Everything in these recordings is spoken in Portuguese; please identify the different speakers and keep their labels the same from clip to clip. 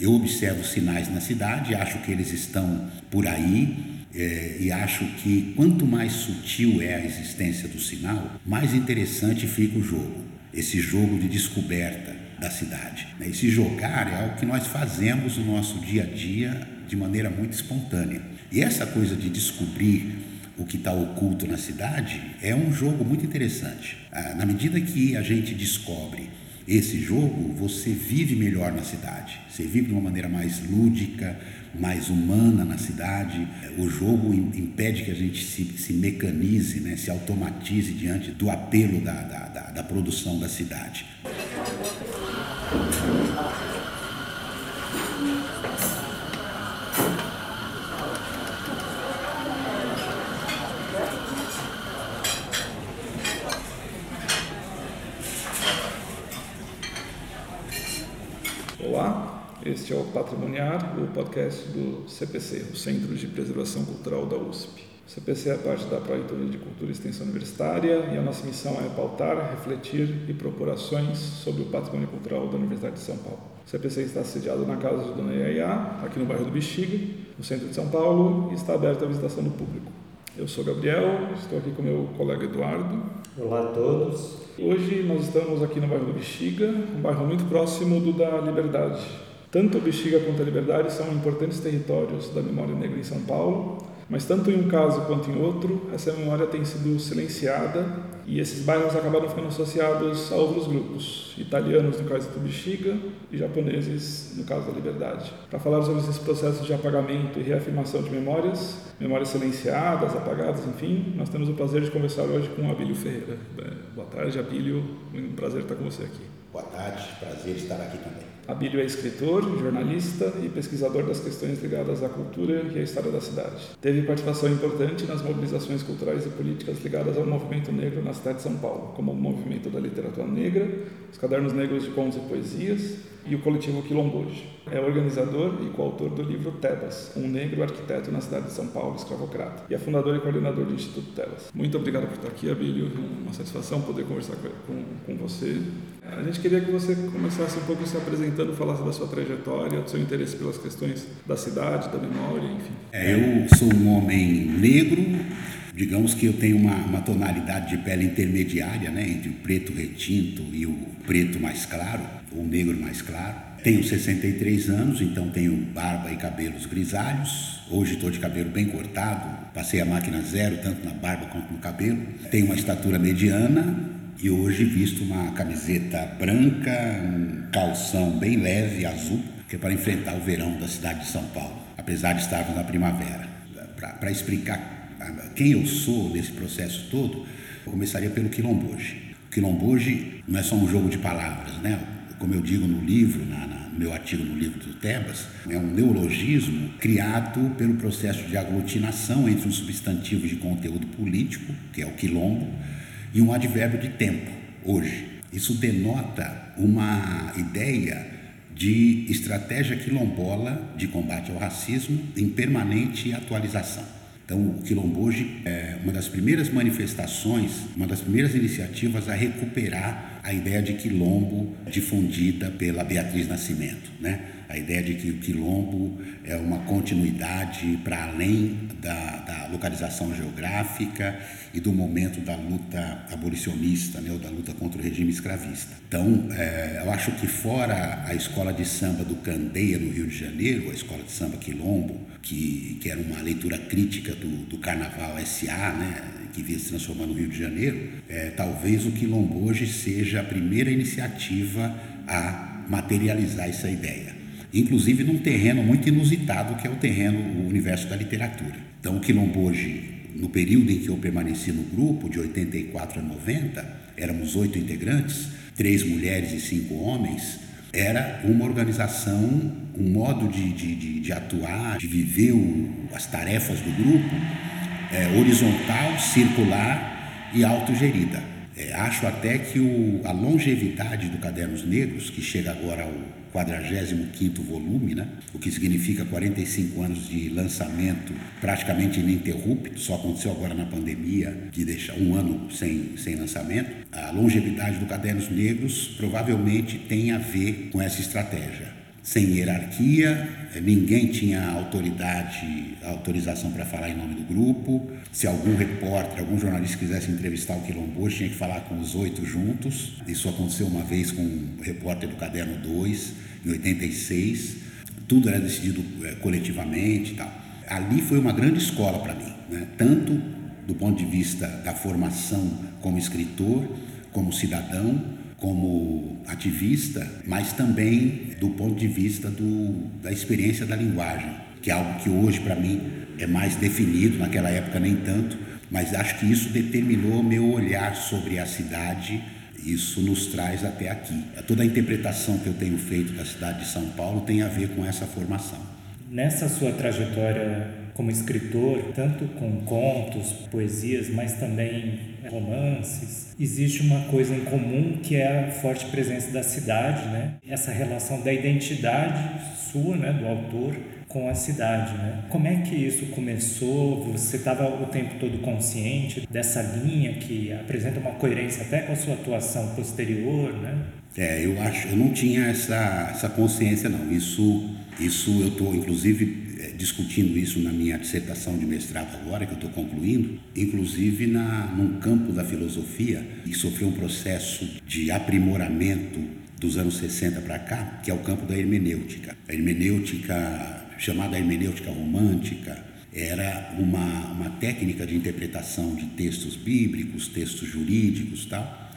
Speaker 1: Eu observo sinais na cidade, acho que eles estão por aí, é, e acho que quanto mais sutil é a existência do sinal, mais interessante fica o jogo. Esse jogo de descoberta da cidade. Esse jogar é algo que nós fazemos no nosso dia a dia de maneira muito espontânea. E essa coisa de descobrir o que está oculto na cidade é um jogo muito interessante. Ah, na medida que a gente descobre esse jogo, você vive melhor na cidade. Você vive de uma maneira mais lúdica, mais humana na cidade. O jogo impede que a gente se, se mecanize, né, se automatize diante do apelo da, da, da, da produção da cidade.
Speaker 2: Este é o Patrimoniar, o podcast do CPC, o Centro de Preservação Cultural da USP. O CPC é parte da Pró-Reitoria de Cultura e Extensão Universitária e a nossa missão é pautar, refletir e propor ações sobre o patrimônio cultural da Universidade de São Paulo. O CPC está sediado na Casa de Dona Iaiá, aqui no bairro do Bexiga, no centro de São Paulo, e está aberto à visitação do público. Eu sou Gabriel, estou aqui com meu colega Eduardo.
Speaker 3: Olá a todos.
Speaker 2: Hoje nós estamos aqui no bairro do Bexiga, um bairro muito próximo do da Liberdade, tanto Bexiga quanto a Liberdade são importantes territórios da memória negra em São Paulo, mas tanto em um caso quanto em outro, essa memória tem sido silenciada e esses bairros acabaram ficando associados a outros grupos, italianos no caso do Bexiga e japoneses no caso da Liberdade. Para falar sobre esses processos de apagamento e reafirmação de memórias, memórias silenciadas, apagadas, enfim, nós temos o prazer de conversar hoje com Abílio Ferreira. Boa tarde, Abílio, um prazer estar com você aqui.
Speaker 1: Boa tarde, prazer estar aqui também.
Speaker 2: Abílio é escritor, jornalista e pesquisador das questões ligadas à cultura e à história da cidade. Teve participação importante nas mobilizações culturais e políticas ligadas ao movimento negro na cidade de São Paulo, como o movimento da literatura negra, os cadernos negros de contos e poesias e o coletivo Quilomboje. É organizador e coautor do livro Tebas, um negro arquiteto na cidade de São Paulo, escravocrata, e é fundador e coordenador do Instituto Tebas. Muito obrigado por estar aqui, Abílio. É uma satisfação poder conversar com, com você. A gente queria que você começasse um pouco se apresentando, falasse da sua trajetória, do seu interesse pelas questões da cidade, da memória, enfim.
Speaker 1: É, eu sou um homem negro, digamos que eu tenho uma, uma, tonalidade de pele intermediária, né, entre o preto retinto e o preto mais claro, ou negro mais claro. Tenho 63 anos, então tenho barba e cabelos grisalhos. Hoje estou de cabelo bem cortado, passei a máquina zero, tanto na barba quanto no cabelo. Tenho uma estatura mediana e hoje visto uma camiseta branca, um calção bem leve, azul, que é para enfrentar o verão da cidade de São Paulo, apesar de estarmos na primavera. Para explicar quem eu sou nesse processo todo, eu começaria pelo quilomboje. O quilomboje não é só um jogo de palavras, né? Como eu digo no livro, na, na, no meu artigo no livro do Tebas, é um neologismo criado pelo processo de aglutinação entre um substantivo de conteúdo político, que é o quilombo, e um advérbio de tempo, hoje. Isso denota uma ideia de estratégia quilombola de combate ao racismo em permanente atualização. Então, o Quilomboje é uma das primeiras manifestações, uma das primeiras iniciativas a recuperar a ideia de quilombo difundida pela Beatriz Nascimento, né? a ideia de que o quilombo é uma continuidade para além da, da, localização geográfica e do momento da luta abolicionista, né, ou da luta contra o regime escravista. Então, é, eu acho que fora a escola de samba do Candeia, no Rio de Janeiro, a escola de samba Quilombo, que, que era uma leitura crítica do, do Carnaval S.A., né, que vinha se transformar no Rio de Janeiro, é, talvez o Quilombo hoje seja a primeira iniciativa a materializar essa ideia inclusive num terreno muito inusitado que é o terreno, o universo da literatura. Então, o Quilombo hoje, no período em que eu permaneci no grupo, de 84 a 90, éramos oito integrantes, três mulheres e cinco homens, era uma organização, um modo de, de, de, de atuar, de viver o, as tarefas do grupo, é, horizontal, circular e autogerida. É, acho até que o, a longevidade do Cadernos Negros, que chega agora ao 45º volume, né? o que significa 45 anos de lançamento praticamente ininterrupto, só aconteceu agora na pandemia, que deixa um ano sem, sem lançamento. A longevidade do Cadernos Negros provavelmente tem a ver com essa estratégia sem hierarquia, ninguém tinha autoridade, autorização para falar em nome do grupo. Se algum repórter, algum jornalista quisesse entrevistar o Quilombo, tinha que falar com os oito juntos. Isso aconteceu uma vez com o repórter do Caderno 2, em 86. Tudo era decidido é, coletivamente tal. Ali foi uma grande escola para mim, né? tanto do ponto de vista da formação como escritor, como cidadão, como ativista, mas também do ponto de vista do, da experiência da linguagem, que é algo que hoje para mim é mais definido, naquela época nem tanto, mas acho que isso determinou meu olhar sobre a cidade. Isso nos traz até aqui. Toda a interpretação que eu tenho feito da cidade de São Paulo tem a ver com essa formação.
Speaker 3: Nessa sua trajetória como escritor, tanto com contos, poesias, mas também romances, existe uma coisa em comum que é a forte presença da cidade, né? Essa relação da identidade sua, né, do autor com a cidade, né? Como é que isso começou? Você estava o tempo todo consciente dessa linha que apresenta uma coerência até com a sua atuação posterior, né?
Speaker 1: É, eu acho, eu não tinha essa, essa consciência não. Isso, isso eu estou inclusive é, discutindo isso na minha dissertação de mestrado agora, que eu estou concluindo, inclusive na, num campo da filosofia que sofreu um processo de aprimoramento dos anos 60 para cá, que é o campo da hermenêutica. A hermenêutica, chamada hermenêutica romântica, era uma, uma técnica de interpretação de textos bíblicos, textos jurídicos tal,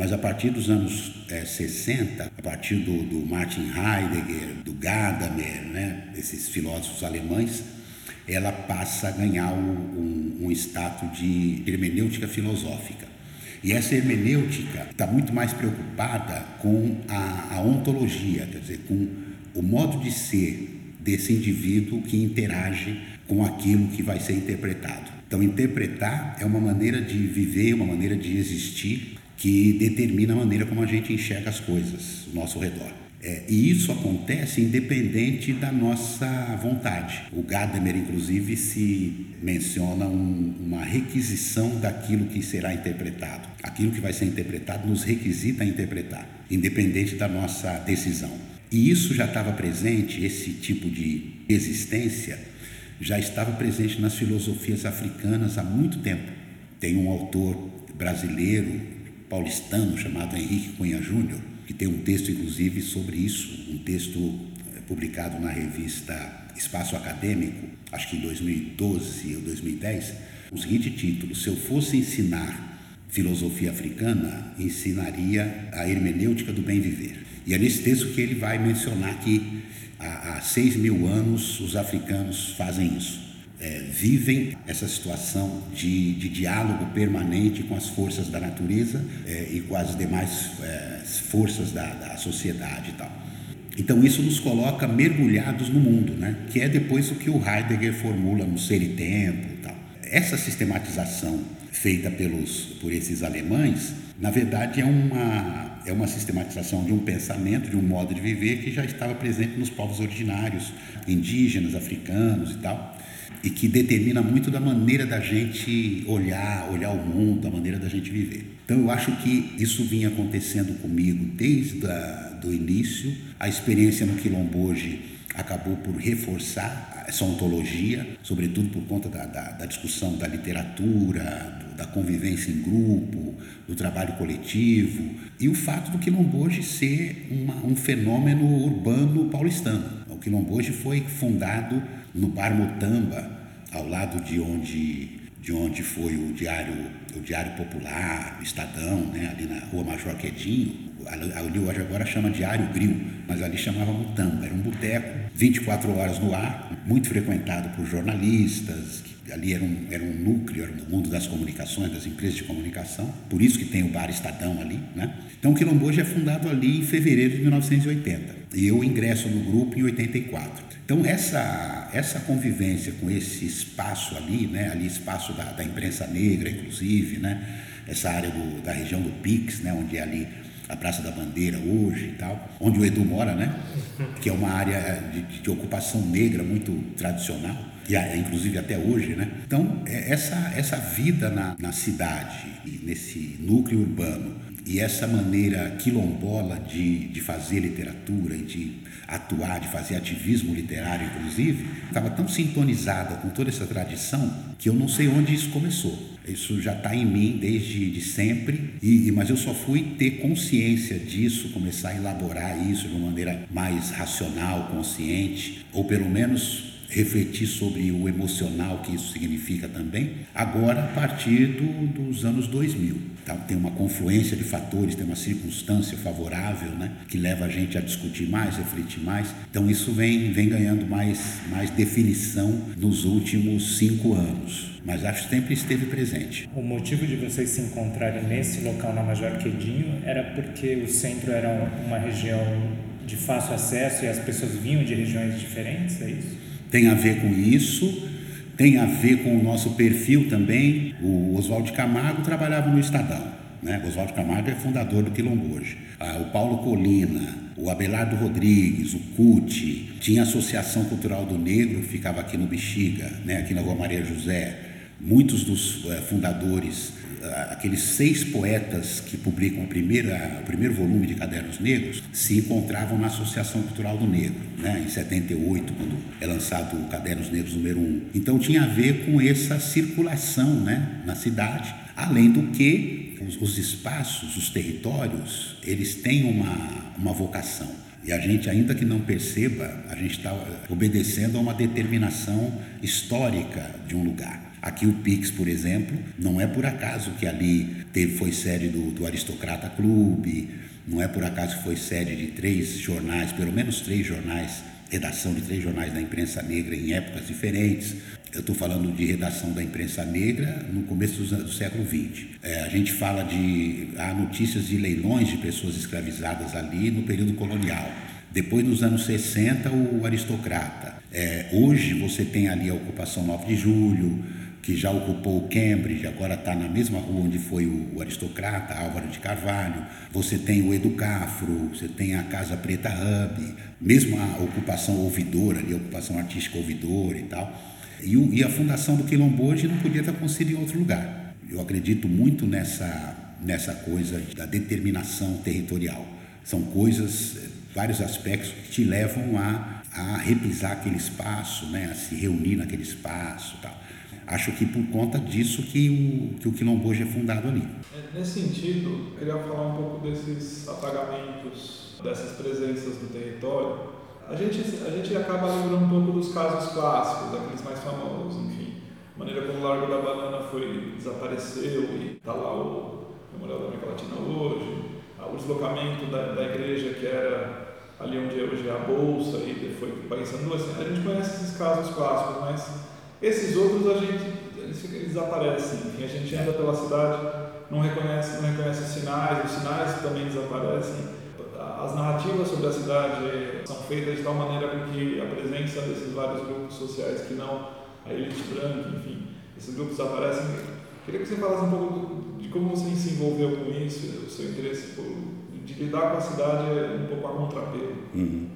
Speaker 1: mas a partir dos anos é, 60, a partir do, do Martin Heidegger, do Gadamer, né, esses filósofos alemães, ela passa a ganhar um, um, um status de hermenêutica filosófica. E essa hermenêutica está muito mais preocupada com a, a, ontologia, quer dizer, com o modo de ser desse indivíduo que interage com aquilo que vai ser interpretado. Então, interpretar é uma maneira de viver, uma maneira de existir que determina a maneira como a gente enxerga as coisas ao nosso redor. É, e isso acontece independente da nossa vontade. O Gadamer, inclusive, se menciona um, uma requisição daquilo que será interpretado. Aquilo que vai ser interpretado nos requisita a interpretar, independente da nossa decisão. E isso já estava presente, esse tipo de existência já estava presente nas filosofias africanas há muito tempo. Tem um autor brasileiro, paulistano chamado Henrique Cunha Júnior, que tem um texto inclusive sobre isso, um texto eh, publicado na revista Espaço Acadêmico, acho que em 2012 ou 2010, o seguinte título: Se eu fosse ensinar filosofia africana, ensinaria a hermenêutica do bem viver. E é nesse texto que ele vai mencionar que há, há seis mil anos os africanos fazem isso é, vivem essa situação de, de, diálogo permanente com as forças da natureza é, e com as demais é, forças da, da, sociedade e tal. Então isso nos coloca mergulhados no mundo, né? que é depois o que o Heidegger formula no Ser e Tempo e tal. Essa sistematização feita pelos, por esses alemães, na verdade é uma, é uma sistematização de um pensamento, de um modo de viver que já estava presente nos povos originários, indígenas, africanos e tal e que determina muito da maneira da gente olhar, olhar o mundo, da maneira da gente viver. Então eu acho que isso vinha acontecendo comigo desde o início. A experiência no Quilomboje acabou por reforçar essa ontologia, sobretudo por conta da, da, da discussão da literatura, do, da convivência em grupo, do trabalho coletivo e o fato do Quilomboje ser uma, um fenômeno urbano paulistano. O Quilomboje foi fundado no Bar Mutamba, ao lado de onde, de onde foi o Diário, o Diário Popular, o Estadão, né, ali na Rua Major Quedinho. Ali hoje agora chama Diário Gril, mas ali chamava Mutamba. Era um boteco, 24 horas no ar, muito frequentado por jornalistas, ali era um, era um núcleo, era um mundo das comunicações, das empresas de comunicação, por isso que tem o Bar Estadão ali, né? Então o Quilomboje é fundado ali em fevereiro de 1980 e eu ingresso no grupo em 84. Então, essa, essa convivência com esse espaço ali, né, ali espaço da, da imprensa negra, inclusive, né, essa área do, da região do Pix, né, onde é ali a Praça da Bandeira hoje e tal, onde o Edu mora, né, que é uma área de, de ocupação negra muito tradicional, e inclusive até hoje, né? Então, é, essa, essa vida na, na cidade, nesse núcleo urbano, e essa maneira quilombola de, de fazer literatura e de atuar, de fazer ativismo literário, inclusive, estava tão sintonizada com toda essa tradição que eu não sei onde isso começou. Isso já está em mim desde de sempre, e, mas eu só fui ter consciência disso, começar a elaborar isso de uma maneira mais racional, consciente, ou pelo menos refletir sobre o emocional que isso significa também, agora a partir do, dos anos 2000. Então, tem uma confluência de fatores, tem uma circunstância favorável né, que leva a gente a discutir mais, refletir mais. Então isso vem, vem ganhando mais, mais definição nos últimos cinco anos mas acho que sempre esteve presente.
Speaker 3: O motivo de vocês se encontrarem nesse local na Major Quedinho era porque o centro era uma região de fácil acesso e as pessoas vinham de regiões diferentes, é isso?
Speaker 1: tem a ver com isso, tem a ver com o nosso perfil também. O Oswaldo Camargo trabalhava no Estadão. Né? Oswaldo Camargo é fundador do Quilombo hoje. Ah, o Paulo Colina, o Abelardo Rodrigues, o CUT, tinha a Associação Cultural do Negro, ficava aqui no Bexiga, né? aqui na Rua Maria José. Muitos dos eh, fundadores aqueles seis poetas que publicam a primeira, o primeiro volume de Cadernos Negros se encontravam na Associação Cultural do Negro, né, em 78, quando é lançado o Cadernos Negros número 1. Então tinha a ver com essa circulação né, na cidade, além do que os, os espaços, os territórios, eles têm uma, uma vocação. E a gente, ainda que não perceba, a gente está obedecendo a uma determinação histórica de um lugar. Aqui o Pix, por exemplo, não é por acaso que ali teve, foi sede do, do Aristocrata Clube, não é por acaso que foi sede de três jornais, pelo menos três jornais, redação de três jornais da imprensa negra em épocas diferentes. Eu estou falando de redação da imprensa negra no começo do, século XX. É, a gente fala de há notícias de leilões de pessoas escravizadas ali no período colonial. Depois, nos anos 60, o aristocrata. É, hoje você tem ali a ocupação 9 de julho, que já ocupou o Cambridge, agora está na mesma rua onde foi o, aristocrata Álvaro de Carvalho. Você tem o Educafro, você tem a Casa Preta Hub, mesmo a ocupação ouvidora, ali, a ocupação artística ouvidora e tal. E, o, e a fundação do Quilombo hoje não podia ter acontecido em outro lugar. Eu acredito muito nessa, nessa coisa da determinação territorial. São coisas, vários aspectos que te levam a, a repisar aquele espaço, né, a se reunir naquele espaço tal. Acho que por conta disso que o, que o Quilombo hoje é fundado ali.
Speaker 2: É, nesse sentido, queria falar um pouco desses apagamentos, dessas presenças do território. A gente, a gente acaba lembrando um pouco dos casos clássicos, aqueles mais famosos, enfim. A maneira como o Largo da Banana foi, desapareceu e está lá o Memorial da América Latina hoje. O deslocamento da, da igreja que era ali onde hoje é a Bolsa e foi pensando assim. A gente conhece esses casos clássicos, mas esses outros a gente eles. Enfim, a gente anda pela cidade, não reconhece, não reconhece os sinais, os sinais também desaparecem. As narrativas sobre a cidade são feitas de tal maneira que a presença desses vários grupos sociais que não a elite branca, enfim, esses grupos desaparecem. Queria que você falasse um pouco de como você se envolveu com isso, o seu interesse por, de lidar com a cidade um pouco a contrapelo.
Speaker 1: Uhum.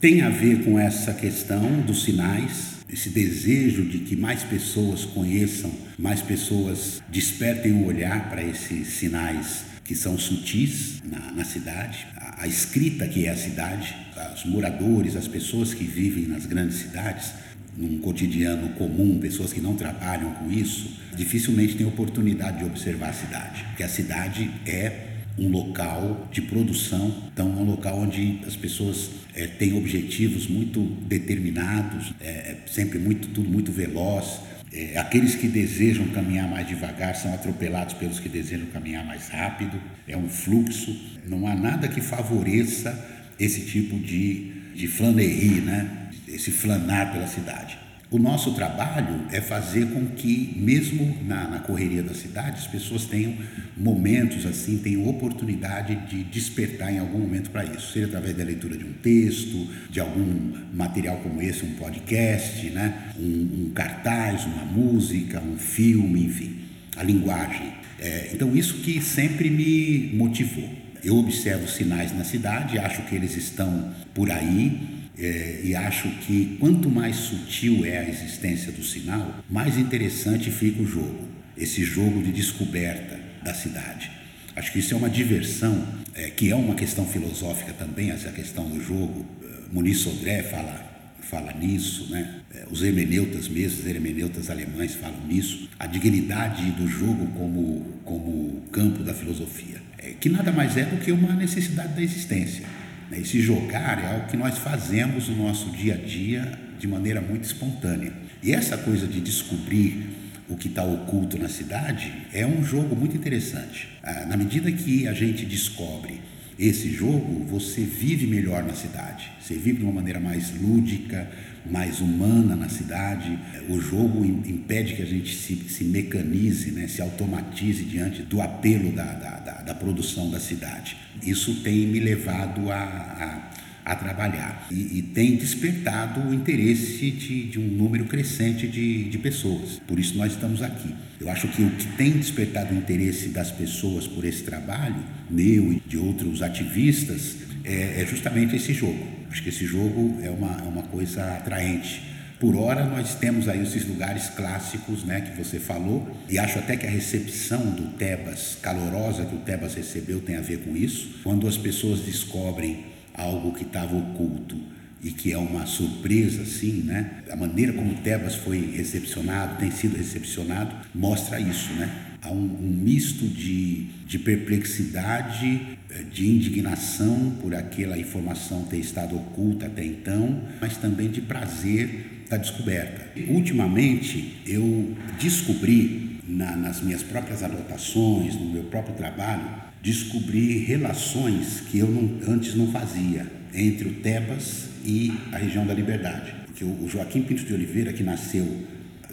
Speaker 1: Tem a ver com essa questão dos sinais, esse desejo de que mais pessoas conheçam, mais pessoas despertem o olhar para esses sinais que são sutis na, na cidade, a, a, escrita que é a cidade, os moradores, as pessoas que vivem nas grandes cidades, num cotidiano comum, pessoas que não trabalham com isso, dificilmente têm oportunidade de observar a cidade, porque a cidade é um local de produção, então é um local onde as pessoas é, têm objetivos muito determinados, é, sempre muito tudo muito veloz. É, aqueles que desejam caminhar mais devagar são atropelados pelos que desejam caminhar mais rápido. É um fluxo. Não há nada que favoreça esse tipo de, de flanerie, né? esse flanar pela cidade. O nosso trabalho é fazer com que, mesmo na, na, correria da cidade, as pessoas tenham momentos assim, tenham oportunidade de despertar em algum momento para isso, seja através da leitura de um texto, de algum material como esse, um podcast, né? um, um cartaz, uma música, um filme, enfim, a linguagem. É, então, isso que sempre me motivou. Eu observo sinais na cidade, acho que eles estão por aí, é, e acho que quanto mais sutil é a existência do sinal, mais interessante fica o jogo, esse jogo de descoberta da cidade. Acho que isso é uma diversão, é, que é uma questão filosófica também, essa questão do jogo. Muniz Sodré fala fala nisso, né? Os hermeneutas mesmo, os hermeneutas alemães falam nisso, a dignidade do jogo como, como campo da filosofia, é, que nada mais é do que uma necessidade da existência. Né? Esse jogar é algo que nós fazemos no nosso dia a dia de maneira muito espontânea. E essa coisa de descobrir o que está oculto na cidade é um jogo muito interessante. Ah, na medida que a gente descobre esse jogo, você vive melhor na cidade. Você vive de uma maneira mais lúdica, mais humana na cidade. O jogo impede que a gente se, se mecanize, né, se automatize diante do apelo da, da, da, da produção da cidade. Isso tem me levado a, a a trabalhar e, e, tem despertado o interesse de, de um número crescente de, de, pessoas. Por isso nós estamos aqui. Eu acho que o que tem despertado o interesse das pessoas por esse trabalho, meu e de outros ativistas, é, é justamente esse jogo. Acho que esse jogo é uma, é uma coisa atraente. Por hora, nós temos aí esses lugares clássicos né, que você falou, e acho até que a recepção do Tebas, calorosa que o Tebas recebeu, tem a ver com isso. Quando as pessoas descobrem algo que estava oculto e que é uma surpresa, assim, né? A maneira como Tebas foi recepcionado, tem sido recepcionado, mostra isso, né? Há um, um misto de, de perplexidade, eh, de indignação por aquela informação ter estado oculta até então, mas também de prazer da descoberta. Ultimamente, eu descobri na, nas minhas próprias anotações, no meu próprio trabalho, descobri relações que eu não, antes não fazia entre o Tebas e a região da Liberdade. Porque o Joaquim Pinto de Oliveira, que nasceu,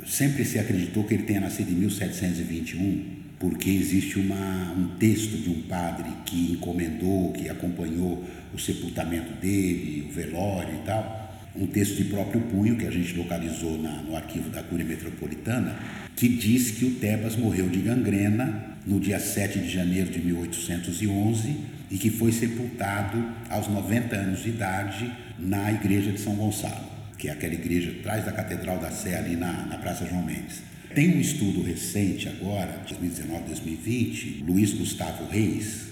Speaker 1: sempre se acreditou que ele tenha nascido em 1721, porque existe uma, um texto de um padre que encomendou, que acompanhou o sepultamento dele, o velório e tal, um texto de próprio punho que a gente localizou na, no arquivo da Cúria Metropolitana, que diz que o Tebas morreu de gangrena no dia 7 de janeiro de 1811 e que foi sepultado aos 90 anos de idade na igreja de São Gonçalo, que é aquela igreja atrás da Catedral da Sé, ali na, na Praça João Mendes. Tem um estudo recente agora, 2019-2020, Luiz Gustavo Reis,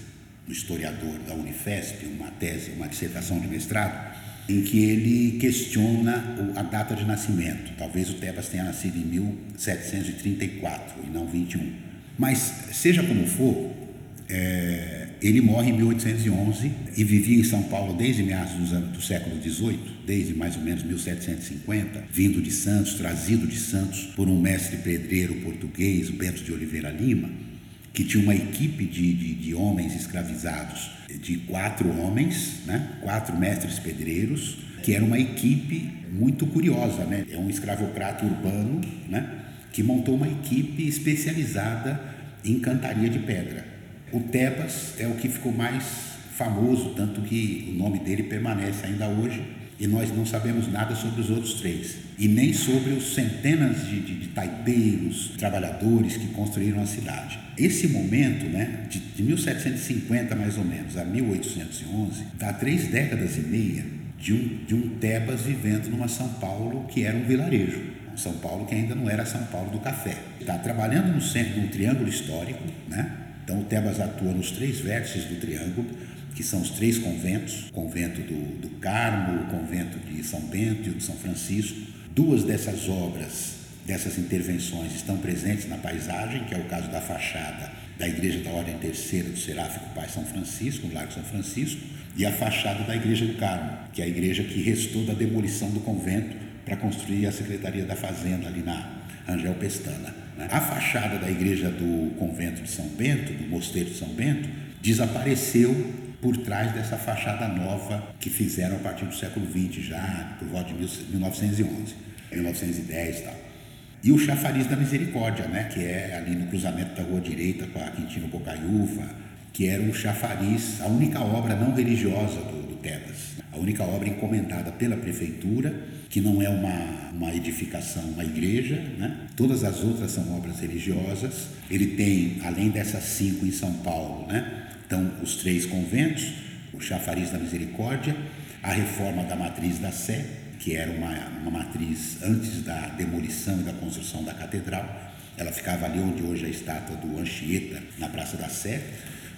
Speaker 1: um historiador da Unifesp, uma tese, uma dissertação de mestrado, em que ele questiona a data de nascimento. Talvez o Tebas tenha nascido em 1734 e não 21. Mas, seja como for, é, ele morre em 1811 e vivia em São Paulo desde meados do século XVIII, desde mais ou menos 1750, vindo de Santos, trazido de Santos por um mestre pedreiro português, Bento de Oliveira Lima, que tinha uma equipe de, de, de homens escravizados, de quatro homens, né? quatro mestres pedreiros, que era uma equipe muito curiosa, né? é um escravocrata urbano, né? que montou uma equipe especializada em cantaria de pedra. O Tebas é o que ficou mais famoso, tanto que o nome dele permanece ainda hoje e nós não sabemos nada sobre os outros três e nem sobre os centenas de, de, de taipeiros, trabalhadores que construíram a cidade. Esse momento, né, de, de 1750 mais ou menos a 1811, dá três décadas e meia de um, de um Tebas vivendo numa São Paulo que era um vilarejo. São Paulo, que ainda não era São Paulo do café. Está trabalhando no centro, no triângulo histórico, né? Então o Tebas atua nos três vértices do triângulo, que são os três conventos, o convento do, do Carmo, o convento de São Bento e o de São Francisco. Duas dessas obras, dessas intervenções, estão presentes na paisagem, que é o caso da fachada da Igreja da Ordem Terceira do Seráfico Pai São Francisco, no Largo São Francisco, e a fachada da Igreja do Carmo, que é a igreja que restou da demolição do convento para construir a Secretaria da Fazenda ali na Angel Pestana. Né? A fachada da igreja do convento de São Bento, do mosteiro de São Bento, desapareceu por trás dessa fachada nova que fizeram a partir do século XX, já por volta de 1911, 1910 e tal. E o chafariz da misericórdia, né, que é ali no cruzamento da rua direita com a Quintino Bocaiúva, que era um chafariz, a única obra não religiosa do, do Tebas, a única obra encomendada pela prefeitura que não é uma, uma edificação, uma igreja, né? todas as outras são obras religiosas. Ele tem, além dessas cinco em São Paulo, né? Então os três conventos, o Chafariz da Misericórdia, a reforma da matriz da Sé, que era uma, uma matriz antes da demolição e da construção da catedral. Ela ficava ali onde hoje é a estátua do Anchieta, na Praça da Sé.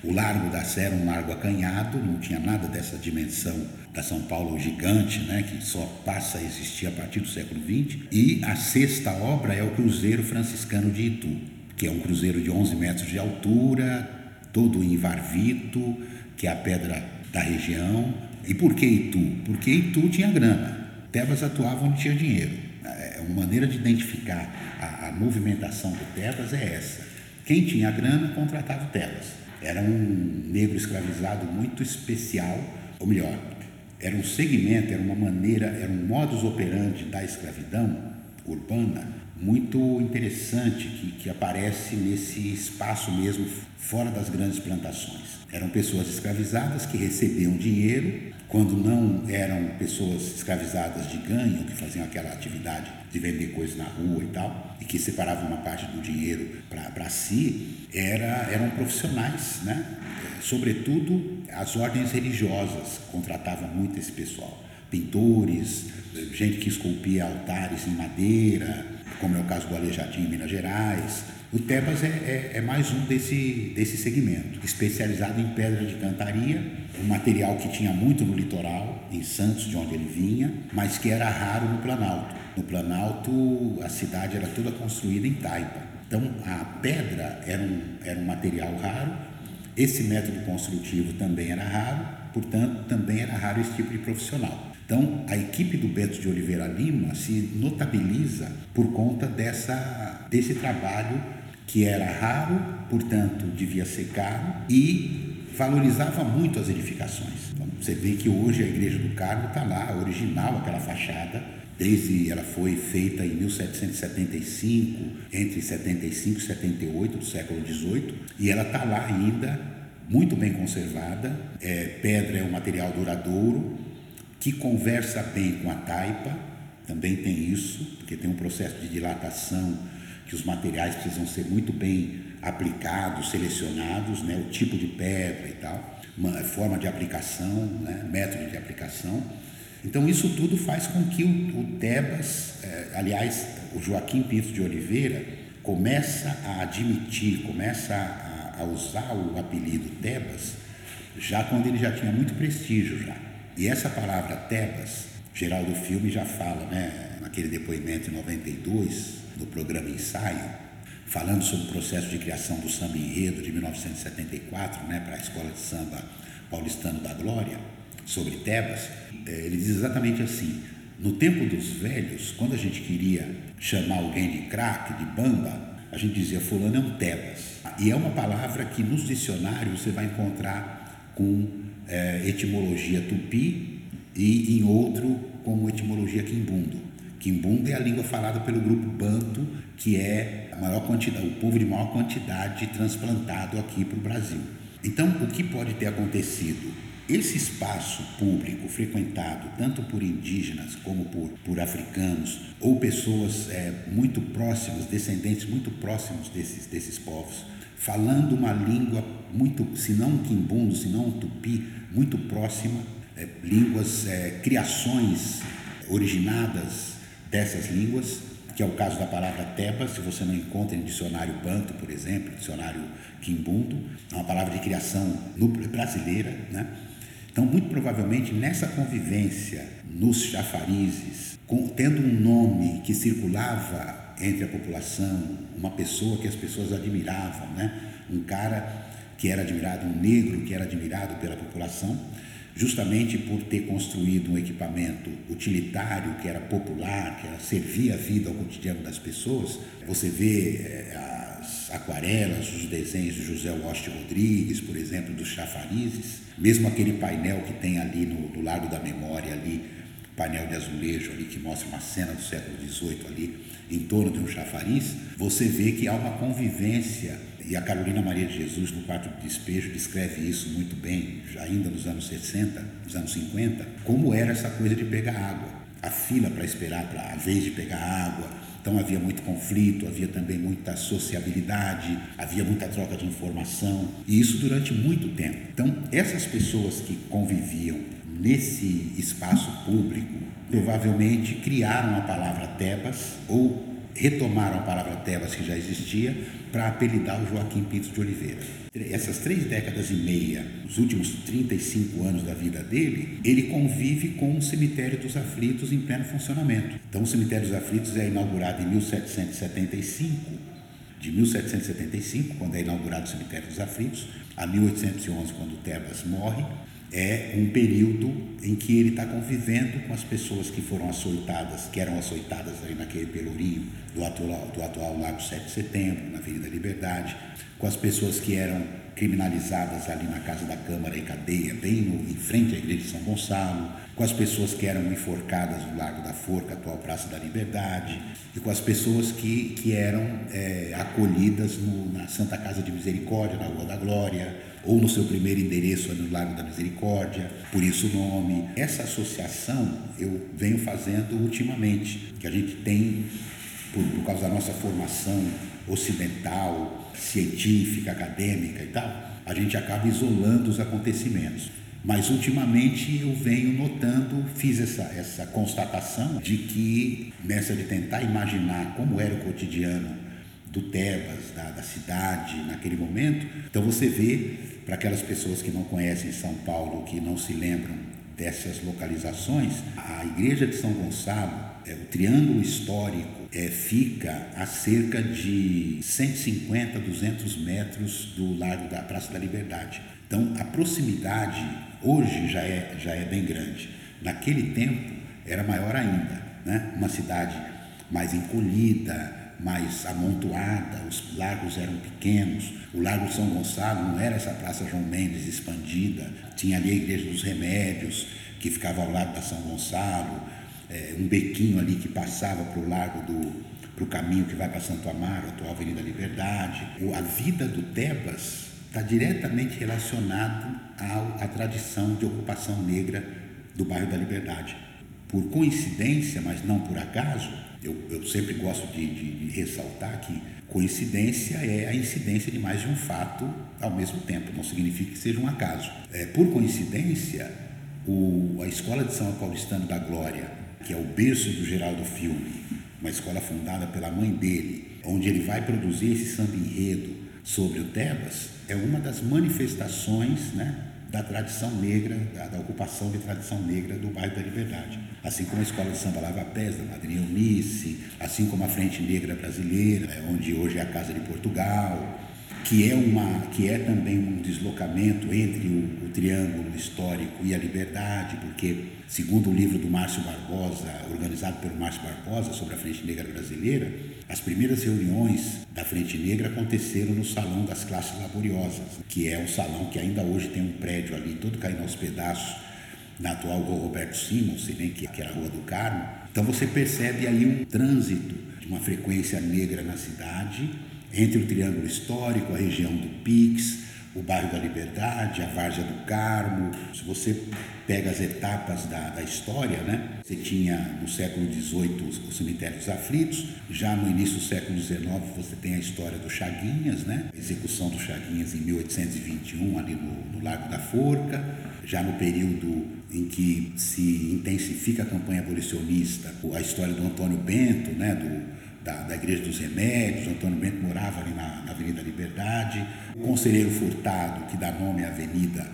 Speaker 1: O Largo da Sé era um largo acanhado, não tinha nada dessa dimensão da São Paulo gigante, né, que só passa a existir a partir do século XX. E a sexta obra é o Cruzeiro Franciscano de Itu, que é um cruzeiro de 11 metros de altura, todo em varvito, que é a pedra da região. E por que Itu? Porque Itu tinha grana. Tebas atuava onde tinha dinheiro. É uma maneira de identificar a, a movimentação do Tebas é essa. Quem tinha grana contratava o Tebas. Era um negro escravizado muito especial, ou melhor, era um segmento, era uma maneira, era um modus operandi da escravidão urbana muito interessante que, que aparece nesse espaço mesmo fora das grandes plantações. Eram pessoas escravizadas que recebiam dinheiro, quando não eram pessoas escravizadas de ganho, que faziam aquela atividade de vender coisas na rua e tal, e que separavam uma parte do dinheiro para si, era, eram profissionais, né? Sobretudo as ordens religiosas contratavam muito esse pessoal. Pintores, gente que esculpia altares em madeira, como é o caso do Aleijadinho em Minas Gerais. O Tebas é, é, é, mais um desse, desse segmento, especializado em pedra de cantaria, um material que tinha muito no litoral, em Santos, de onde ele vinha, mas que era raro no Planalto. No Planalto, a cidade era toda construída em taipa. Então, a pedra era um, era um material raro, esse método construtivo também era raro, portanto, também era raro esse tipo de profissional. Então, a equipe do Beto de Oliveira Lima se notabiliza por conta dessa, desse trabalho que era raro, portanto, devia ser caro e valorizava muito as edificações. Então, você vê que hoje a Igreja do Carmo está lá, original, aquela fachada, desde ela foi feita em 1775, entre 75 e 78 do século 18, e ela está lá ainda, muito bem conservada. É, pedra é um material duradouro que conversa bem com a taipa, também tem isso, porque tem um processo de dilatação que os materiais precisam ser muito bem aplicados, selecionados, né, o tipo de pedra e tal, uma forma de aplicação, né, método de aplicação. Então, isso tudo faz com que o, o Tebas, é, aliás, o Joaquim Pinto de Oliveira, começa a admitir, começa a, a, usar o apelido Tebas, já quando ele já tinha muito prestígio já. E essa palavra Tebas, Geraldo Filme já fala, né, naquele depoimento em 92, no programa Ensaio, falando sobre o processo de criação do samba enredo de 1974, né, para a Escola de Samba Paulistano da Glória, sobre Tebas, é, ele diz exatamente assim: no tempo dos velhos, quando a gente queria chamar alguém de craque, de bamba, a gente dizia fulano é um Tebas. E é uma palavra que nos dicionários você vai encontrar com é, etimologia tupi e em outro como etimologia quimbundo. Quimbundo é a língua falada pelo grupo Banto, que é a maior quantidade, o povo de maior quantidade transplantado aqui para o Brasil. Então, o que pode ter acontecido? Esse espaço público frequentado tanto por indígenas como por, por africanos ou pessoas é, muito próximas, descendentes muito próximos desses, desses povos, falando uma língua muito, se não um quimbundo, se não um tupi, muito próxima, é, línguas, é, criações originadas dessas línguas, que é o caso da palavra teba, se você não encontra em dicionário banto, por exemplo, dicionário quimbundo, é uma palavra de criação brasileira, né? Então, muito provavelmente, nessa convivência nos chafarizes, com, tendo um nome que circulava entre a população, uma pessoa que as pessoas admiravam, né? um cara que era admirado, um negro que era admirado pela população, justamente por ter construído um equipamento utilitário que era popular, que era, servia a vida ao cotidiano das pessoas. Você vê é, as aquarelas, os desenhos de José Washington Rodrigues, por exemplo, dos chafarizes, mesmo aquele painel que tem ali no, no Largo da Memória, ali, painel de azulejo ali que mostra uma cena do século XVIII ali em torno de um chafariz, você vê que há uma convivência e a Carolina Maria de Jesus, no quarto de despejo, descreve isso muito bem, ainda nos anos 60, nos anos 50, como era essa coisa de pegar água. A fila para esperar para a vez de pegar água. Então havia muito conflito, havia também muita sociabilidade, havia muita troca de informação, e isso durante muito tempo. Então, essas pessoas que conviviam nesse espaço público provavelmente criaram a palavra Tebas ou retomaram a palavra Tebas, que já existia, para apelidar o Joaquim Pinto de Oliveira. Essas três décadas e meia, os últimos 35 anos da vida dele, ele convive com o Cemitério dos Aflitos em pleno funcionamento. Então, o Cemitério dos Aflitos é inaugurado em 1775 de 1775, quando é inaugurado o Cemitério dos Aflitos, a 1811, quando Tebas morre, é um período em que ele está convivendo com as pessoas que foram açoitadas, que eram açoitadas ali naquele pelourinho do atual, do atual Lago 7 de Setembro, na Avenida Liberdade, com as pessoas que eram criminalizadas ali na Casa da Câmara e Cadeia, bem no, em frente à Igreja de São Gonçalo, com as pessoas que eram enforcadas no Largo da Forca, atual Praça da Liberdade, e com as pessoas que, que eram é, acolhidas no, na Santa Casa de Misericórdia, na Rua da Glória, ou no seu primeiro endereço no Largo da Misericórdia, por isso o nome. Essa associação eu venho fazendo ultimamente, que a gente tem, por, por causa da nossa formação ocidental, científica, acadêmica e tal, a gente acaba isolando os acontecimentos. Mas ultimamente eu venho notando, fiz essa, essa constatação de que nessa de tentar imaginar como era o cotidiano do Tebas, da, da cidade naquele momento, então você vê, para aquelas pessoas que não conhecem São Paulo, que não se lembram dessas localizações, a igreja de São Gonçalo, é, o triângulo histórico, é, fica a cerca de 150, 200 metros do Largo da Praça da Liberdade. Então, a proximidade hoje já é, já é bem grande. Naquele tempo era maior ainda, né? Uma cidade mais encolhida, mais amontoada, os lagos eram pequenos. O Largo São Gonçalo não era essa Praça João Mendes expandida, tinha ali a Igreja dos Remédios, que ficava ao lado da São Gonçalo, é, um bequinho ali que passava para o Largo do para o caminho que vai para Santo Amaro, atual Avenida Liberdade. A vida do Tebas está diretamente relacionado à tradição de ocupação negra do bairro da Liberdade. Por coincidência, mas não por acaso, eu, eu sempre gosto de, de, de, ressaltar que coincidência é a incidência de mais de um fato ao mesmo tempo, não significa que seja um acaso. É, por coincidência, o, a Escola de São Paulistano da Glória, que é o berço do Geraldo Filme, uma escola fundada pela mãe dele, onde ele vai produzir esse samba enredo sobre o Tebas, é uma das manifestações né, da tradição negra, da, da, ocupação de tradição negra do bairro da Liberdade. Assim como a Escola de Samba Lava Pés, da Madrinha Eunice, assim como a Frente Negra Brasileira, é, onde hoje é a Casa de Portugal, que é, uma, que é também um deslocamento entre o, o triângulo histórico e a liberdade, porque, segundo o livro do Márcio Barbosa, organizado pelo Márcio Barbosa sobre a Frente Negra Brasileira, as primeiras reuniões da Frente Negra aconteceram no Salão das Classes Laboriosas, que é um salão que ainda hoje tem um prédio ali todo caindo aos pedaços, na atual Rua Roberto Simons, nem que era a Rua do Carmo. Então você percebe aí um trânsito de uma frequência negra na cidade, entre o Triângulo Histórico, a região do Pix, o bairro da Liberdade, a Várzea do Carmo. Se você pega as etapas da, da história, né? Você tinha no século XVIII os, cemitérios aflitos, já no início do século XIX você tem a história do Chaguinhas, né? A execução do Chaguinhas em 1821 ali no, no Lago da Forca, já no período em que se intensifica a campanha abolicionista, a história do Antônio Bento, né? Do, da, da, Igreja dos Remédios, Antônio Bento morava ali na, na Avenida Liberdade, o conselheiro Furtado, que dá nome à avenida,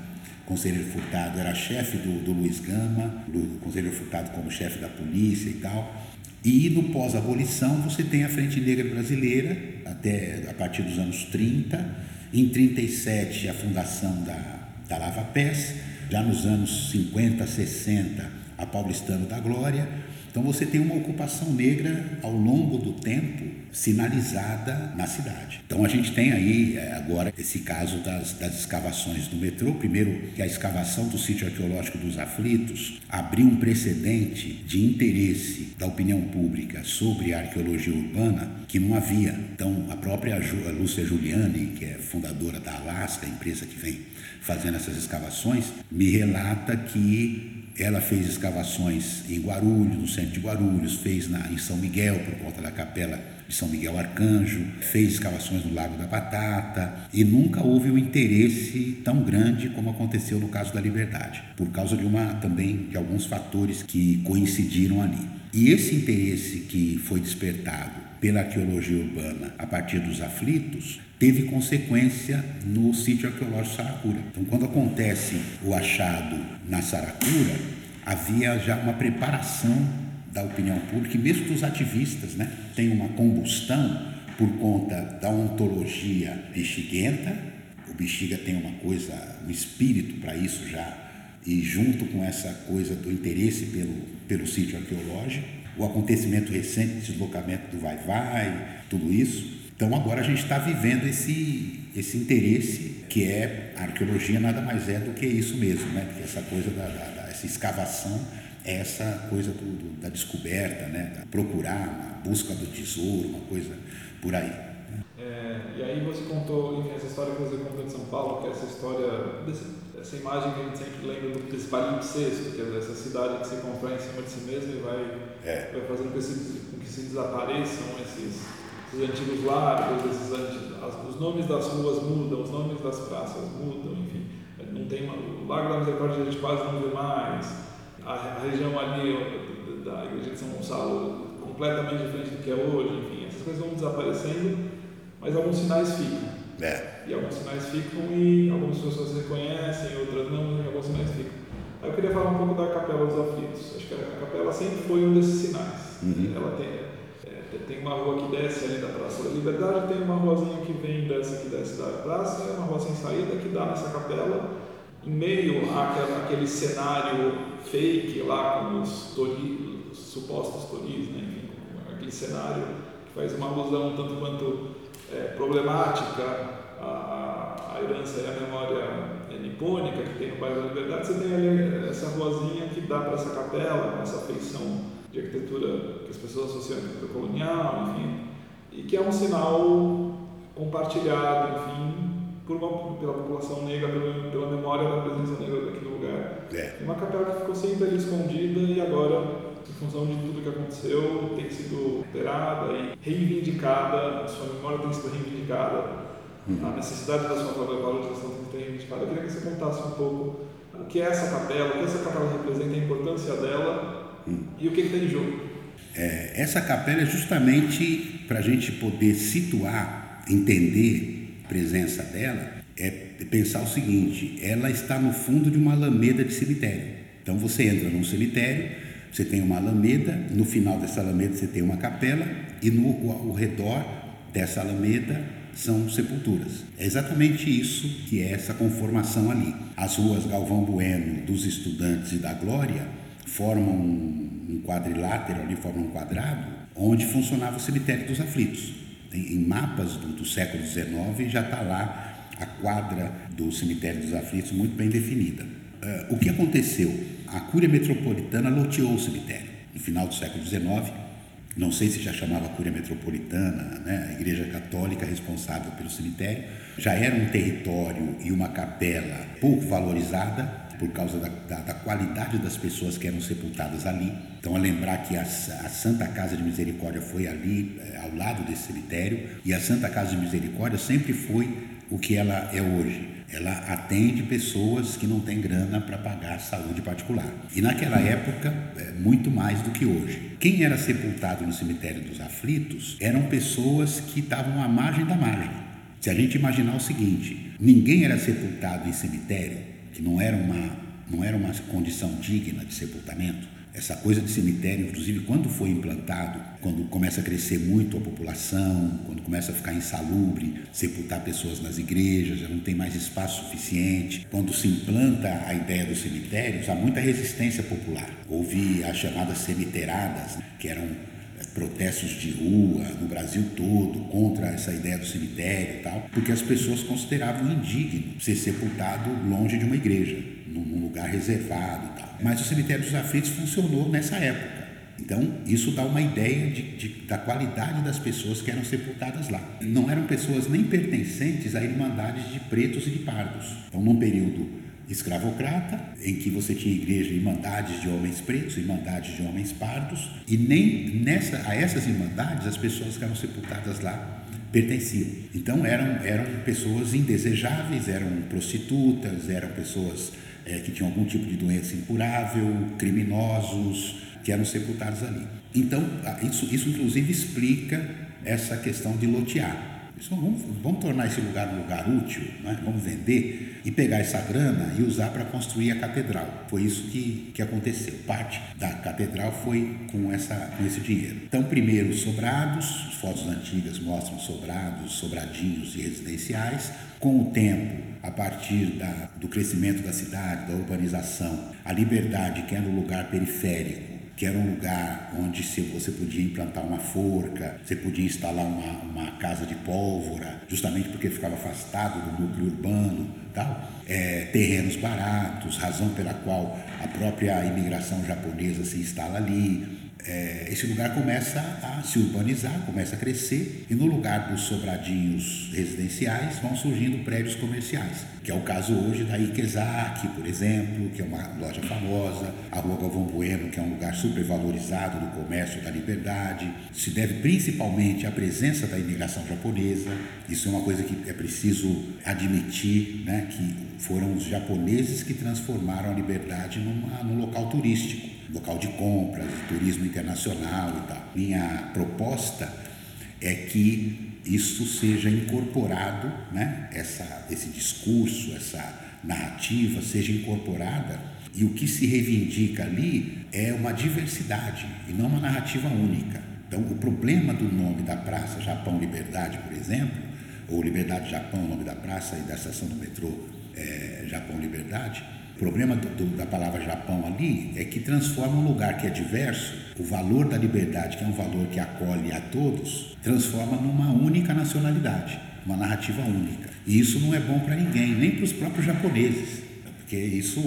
Speaker 1: conselheiro Furtado era chefe do, do Luiz Gama, o conselheiro Furtado como chefe da polícia e tal. E no pós-abolição você tem a Frente Negra Brasileira, até a partir dos anos 30, em 37 a fundação da, da Lava Pés, já nos anos 50, 60 a Paulistano da Glória, então você tem uma ocupação negra ao longo do tempo sinalizada na cidade. Então a gente tem aí é, agora esse caso das, das escavações do metrô. Primeiro, que a escavação do sítio arqueológico dos aflitos abriu um precedente de interesse da opinião pública sobre a arqueologia urbana que não havia. Então a própria Lúcia Giuliani, que é fundadora da Alaska, a empresa que vem fazendo essas escavações, me relata que ela fez escavações em Guarulhos, no centro de Guarulhos, fez na, em São Miguel, por conta da capela de São Miguel Arcanjo, fez escavações no Lago da Batata e nunca houve um interesse tão grande como aconteceu no caso da Liberdade, por causa de uma também de alguns fatores que coincidiram ali. E esse interesse que foi despertado pela arqueologia urbana a partir dos aflitos teve consequência no sítio arqueológico Saracura. Então, quando acontece o achado na Saracura, havia já uma preparação da opinião pública e mesmo dos ativistas, né? Tem uma combustão por conta da ontologia bexiguenta. O bexiga tem uma coisa, um espírito para isso já, e junto com essa coisa do interesse pelo, pelo sítio arqueológico, o acontecimento recente, deslocamento do vai-vai, tudo isso. Então agora a gente está vivendo esse, esse interesse que é a arqueologia nada mais é do que isso mesmo, né? Porque essa coisa da, da, da essa escavação é essa coisa do, do, da descoberta, né? Da procurar, a busca do tesouro, uma coisa por aí.
Speaker 2: É, e aí você contou, enfim, essa história que você contou de São Paulo, que é essa história, desse, essa imagem que a gente sempre lembra do, desse palimpsesto, que é essa cidade que se constrói em cima de si mesma e vai, é. vai fazendo com que, se, com que se desapareçam esses, esses antigos largos, esses antigos, os nomes das ruas mudam, os nomes das praças mudam, enfim. Não tem uma, o Lago da Misericórdia a gente quase não vê mais, a, a região ali da igreja de São Gonçalo completamente diferente do que é hoje, enfim, essas coisas vão desaparecendo, mas alguns sinais ficam. É. E alguns sinais ficam e algumas pessoas reconhecem, outras não, e alguns sinais ficam. Aí eu queria falar um pouco da Capela dos Aflitos. Acho que a capela sempre foi um desses sinais. Uhum. Ela tem, é, tem uma rua que desce ali da Praça da Liberdade, tem uma ruazinha que vem dessa que desce da praça, é uma rua sem saída que dá nessa capela, em meio àquele cenário fake lá com os, tori, os supostos toris, né? Enfim, aquele cenário que faz uma alusão tanto quanto é, problemática a, a, herança e a memória é, nipônica que tem no bairro da Liberdade, você tem ali essa ruazinha que dá para essa capela, essa feição de arquitetura que as pessoas associam à arquitetura colonial, enfim, e que é um sinal compartilhado, enfim, por uma, pela população negra, pela, pela memória da presença negra daquele lugar. É. Uma capela que ficou sempre ali escondida e agora em função de tudo que aconteceu, tem sido recuperada e reivindicada, a sua memória tem sido reivindicada, uhum. a necessidade da sua valorização tem sido reivindicada. Eu queria que você contasse um pouco o que é essa capela, o que essa capela representa, a importância dela e o que, tem em jogo.
Speaker 1: É, essa capela é justamente para a gente poder situar, entender a presença dela, é pensar o seguinte: ela está no fundo de uma alameda de cemitério. Então você entra num cemitério, você tem uma alameda, no final dessa alameda você tem uma capela e no redor dessa alameda são sepulturas. É exatamente isso que é essa conformação ali. As ruas Galvão Bueno, dos Estudantes e da Glória formam um quadrilátero ali, formam um quadrado, onde funcionava o cemitério dos aflitos. Em mapas do, do século XIX já está lá a quadra do cemitério dos aflitos muito bem definida. Uh, o que aconteceu? a Cúria Metropolitana loteou o cemitério. No final do século XIX, não sei se já chamava Cúria Metropolitana, né? a Igreja Católica responsável pelo cemitério, já era um território e uma capela pouco valorizada por causa da, da, da qualidade das pessoas que eram sepultadas ali. Então, a lembrar que a, a Santa Casa de Misericórdia foi ali, é, ao lado desse cemitério, e a Santa Casa de Misericórdia sempre foi o que ela é hoje ela atende pessoas que não têm grana para pagar saúde particular. E naquela época, é, muito mais do que hoje. Quem era sepultado no cemitério dos aflitos eram pessoas que estavam à margem da margem. Se a gente imaginar o seguinte, ninguém era sepultado em cemitério, que não era uma, não era uma condição digna de sepultamento, essa coisa de cemitério, inclusive quando foi implantado, quando começa a crescer muito a população, quando começa a ficar insalubre, sepultar pessoas nas igrejas, já não tem mais espaço suficiente. Quando se implanta a ideia dos cemitérios, há muita resistência popular. Houve as chamadas cemiteradas, que eram protestos de rua no Brasil todo contra essa ideia do cemitério e tal, porque as pessoas consideravam indigno ser sepultado longe de uma igreja, num lugar reservado e tal. Mas o cemitério dos aflitos funcionou nessa época. Então, isso dá uma ideia de, de, da qualidade das pessoas que eram sepultadas lá. Não eram pessoas nem pertencentes a irmandades de pretos e de pardos. Então, num período escravocrata, em que você tinha igreja, irmandades de homens pretos, irmandades de homens pardos, e nem nessa, a essas irmandades as pessoas que eram sepultadas lá pertenciam. Então eram, eram pessoas indesejáveis, eram prostitutas, eram pessoas é, que tinham algum tipo de doença incurável, criminosos, que eram sepultados ali. Então, isso, isso inclusive explica essa questão de lotear. Vamos, vamos, tornar esse lugar um lugar útil, né? vamos vender e pegar essa grana e usar para construir a catedral. Foi isso que, que aconteceu. Parte da catedral foi com, essa, com esse dinheiro. Então, primeiro, os sobrados, fotos antigas mostram sobrados, sobradinhos e residenciais. Com o tempo, a partir da, do crescimento da cidade, da urbanização, a liberdade, que era um lugar periférico, que era um lugar onde você podia implantar uma forca, você podia instalar uma, uma casa de pólvora, justamente porque ficava afastado do núcleo urbano, tal. É, terrenos baratos, razão pela qual a própria imigração japonesa se instala ali, é, esse lugar começa a se urbanizar, começa a crescer, e no lugar dos sobradinhos residenciais vão surgindo prédios comerciais, que é o caso hoje da Ikezaki, por exemplo, que é uma loja famosa, a Rua Galvão Bueno, que é um lugar supervalorizado do comércio da liberdade, se deve principalmente à presença da imigração japonesa, isso é uma coisa que é preciso admitir, né, que foram os japoneses que transformaram a liberdade numa, num local turístico local de compras, turismo internacional e tal. Minha proposta é que isso seja incorporado, né? essa, esse discurso, essa narrativa seja incorporada e o que se reivindica ali é uma diversidade e não uma narrativa única. Então, o problema do nome da praça Japão Liberdade, por exemplo, ou Liberdade Japão, o nome da praça e da estação do metrô é, Japão Liberdade, o problema do, da palavra Japão ali é que transforma um lugar que é diverso, o valor da liberdade, que é um valor que acolhe a todos, transforma numa única nacionalidade, uma narrativa única. E isso não é bom para ninguém, nem para os próprios japoneses, porque isso.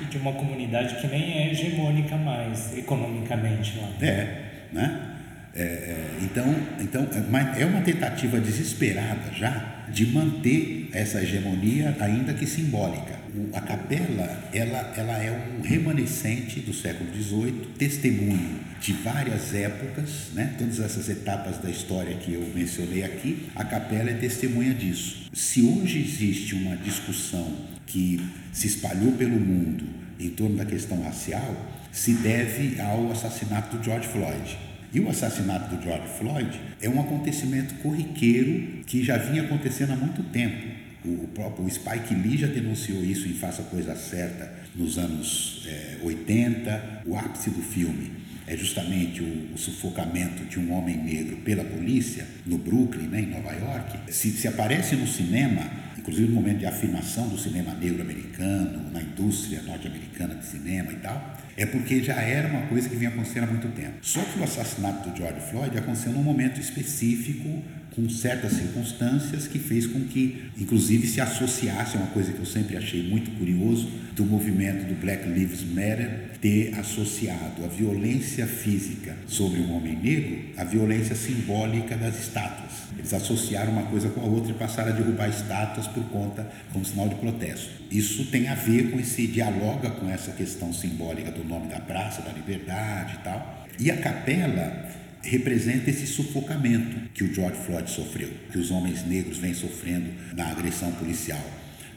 Speaker 3: E de uma comunidade que nem é hegemônica mais, economicamente lá.
Speaker 1: É, né? É, é, então, então é, é uma tentativa desesperada já de manter essa hegemonia, ainda que simbólica. A capela ela, ela é um remanescente do século XVIII, testemunho de várias épocas, né? todas essas etapas da história que eu mencionei aqui, a capela é testemunha disso. Se hoje existe uma discussão que se espalhou pelo mundo em torno da questão racial, se deve ao assassinato do George Floyd. E o assassinato do George Floyd é um acontecimento corriqueiro que já vinha acontecendo há muito tempo. O próprio Spike Lee já denunciou isso em Faça a Coisa Certa nos anos é, 80. O ápice do filme é justamente o, o, sufocamento de um homem negro pela polícia no Brooklyn, né, em Nova York. Se, se aparece no cinema, inclusive no momento de afirmação do cinema negro americano, na indústria norte-americana de cinema e tal, é porque já era uma coisa que vinha acontecendo há muito tempo. Só que o assassinato do George Floyd aconteceu num momento específico, com certas circunstâncias, que fez com que, inclusive, se associasse uma coisa que eu sempre achei muito curioso, do movimento do Black Lives Matter ter associado a violência física sobre um homem negro à violência simbólica das estátuas. Eles associaram uma coisa com a outra e passaram a derrubar estátuas por conta, como sinal de protesto. Isso tem a ver com esse, dialoga com essa questão simbólica do nome da praça, da liberdade e tal. E a capela representa esse sufocamento que o George Floyd sofreu, que os homens negros vêm sofrendo na agressão policial,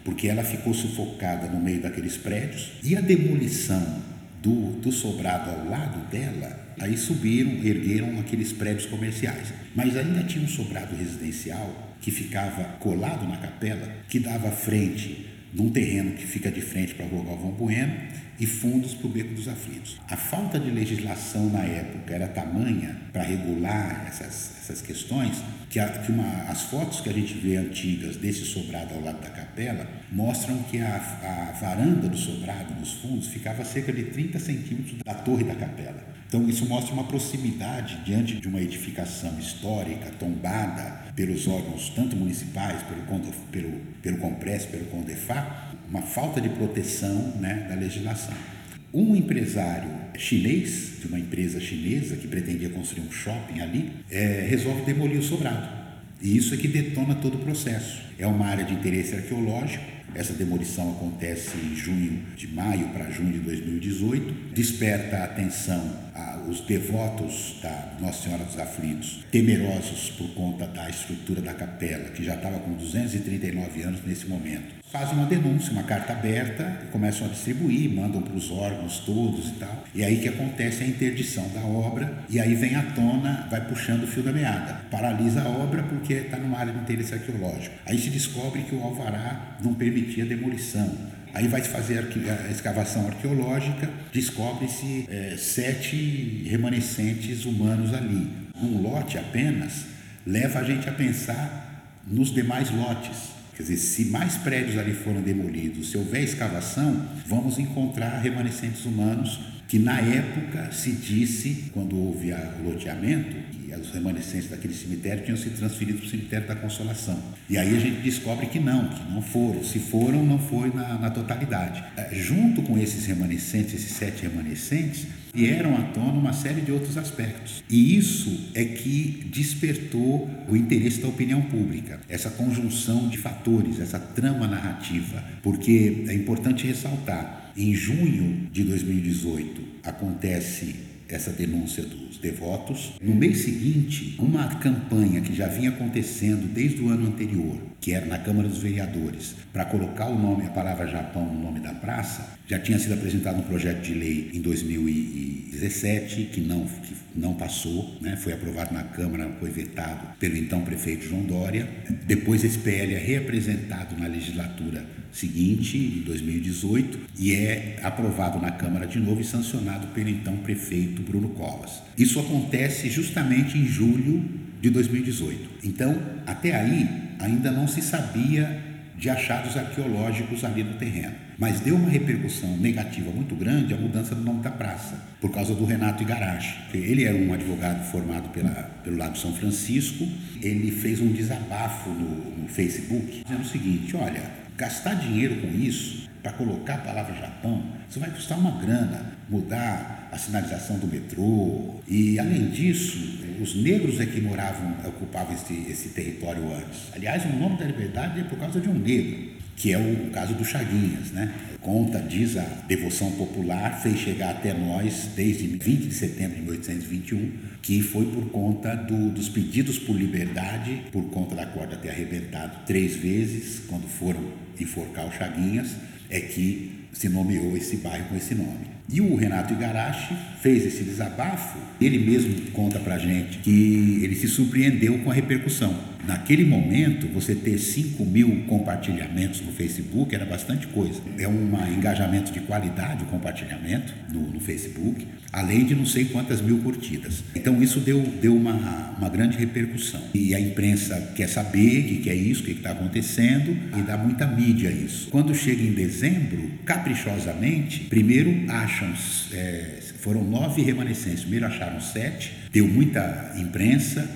Speaker 1: porque ela ficou sufocada no meio daqueles prédios e a demolição do, do sobrado ao lado dela, aí subiram, ergueram aqueles prédios comerciais. Mas ainda tinha um sobrado residencial que ficava colado na capela, que dava frente num terreno que fica de frente para a Rua Galvão Bueno e fundos para o Beco dos Aflitos. A falta de legislação na época era tamanha para regular essas, essas questões que, a, que uma, as fotos que a gente vê antigas desse sobrado ao lado da capela mostram que a, a varanda do sobrado nos fundos ficava a cerca de 30 centímetros da torre da capela. Então, isso mostra uma proximidade diante de uma edificação histórica tombada pelos órgãos, tanto municipais, pelo, pelo, pelo Compresso, pelo Condefá, uma falta de proteção né, da legislação. Um empresário chinês, de uma empresa chinesa que pretendia construir um shopping ali, é, resolve demolir o sobrado. E isso é que detona todo o processo. É uma área de interesse arqueológico, essa demolição acontece em junho, de maio para junho de 2018, desperta a atenção, os devotos da Nossa Senhora dos Aflitos, temerosos por conta da estrutura da capela, que já estava com 239 anos nesse momento, fazem uma denúncia, uma carta aberta e começam a distribuir, mandam para os órgãos todos e tal. E aí que acontece a interdição da obra e aí vem à tona, vai puxando o fio da meada. Paralisa a obra porque está numa área de interesse arqueológico. Aí se descobre que o alvará não permitia demolição. Aí vai se fazer a escavação arqueológica, descobre-se é, sete remanescentes humanos ali. Um lote apenas leva a gente a pensar nos demais lotes. Quer dizer, se mais prédios ali foram demolidos, se houver escavação, vamos encontrar remanescentes humanos que na época se disse, quando houve o loteamento, os remanescentes daquele cemitério tinham sido transferidos para o cemitério da Consolação. E aí a gente descobre que não, que não foram. Se foram, não foi na, na totalidade. É, junto com esses remanescentes, esses sete remanescentes, vieram à tona uma série de outros aspectos. E isso é que despertou o interesse da opinião pública, essa conjunção de fatores, essa trama narrativa, porque é importante ressaltar, em junho de 2018 acontece essa denúncia dos devotos. No mês seguinte, uma campanha que já vinha acontecendo desde o ano anterior, que era na Câmara dos Vereadores, para colocar o nome, a palavra Japão no nome da praça, já tinha sido apresentado um projeto de lei em 2017 que não, que não passou, né? foi aprovado na Câmara, foi vetado pelo então prefeito João Dória. Depois esse PL é reapresentado na legislatura seguinte, em 2018, e é aprovado na Câmara de novo e sancionado pelo então prefeito Bruno Covas. Isso acontece justamente em julho de 2018. Então, até aí, ainda não se sabia de achados arqueológicos ali no terreno. Mas deu uma repercussão negativa muito grande a mudança do nome da praça, por causa do Renato Igarashi. Ele era um advogado formado pela, pelo Lago São Francisco, ele fez um desabafo no, no Facebook, dizendo o seguinte: olha, gastar dinheiro com isso, para colocar a palavra Japão, isso vai custar uma grana, mudar a sinalização do metrô. E, além disso, os negros é que moravam, ocupavam esse, esse território antes. Aliás, o nome da liberdade é por causa de um negro, que é o, caso do Chaguinhas, né? Conta, diz a devoção popular, fez chegar até nós desde 20 de setembro de 1821, que foi por conta do, dos pedidos por liberdade, por conta da corda ter arrebentado três vezes, quando foram enforcar o Chaguinhas, é que se nomeou esse bairro com esse nome. E o Renato Igarashi fez esse desabafo, ele mesmo conta pra gente que ele se surpreendeu com a repercussão. Naquele momento, você ter 5 mil compartilhamentos no Facebook era bastante coisa. É um engajamento de qualidade o compartilhamento no, no, Facebook, além de não sei quantas mil curtidas. Então isso deu, deu uma, uma grande repercussão. E a imprensa quer saber o que, que é isso, o que está acontecendo, e dá muita mídia a isso. Quando chega em dezembro, caprichosamente, primeiro acham, é, foram nove remanescentes, primeiro acharam sete, deu muita imprensa,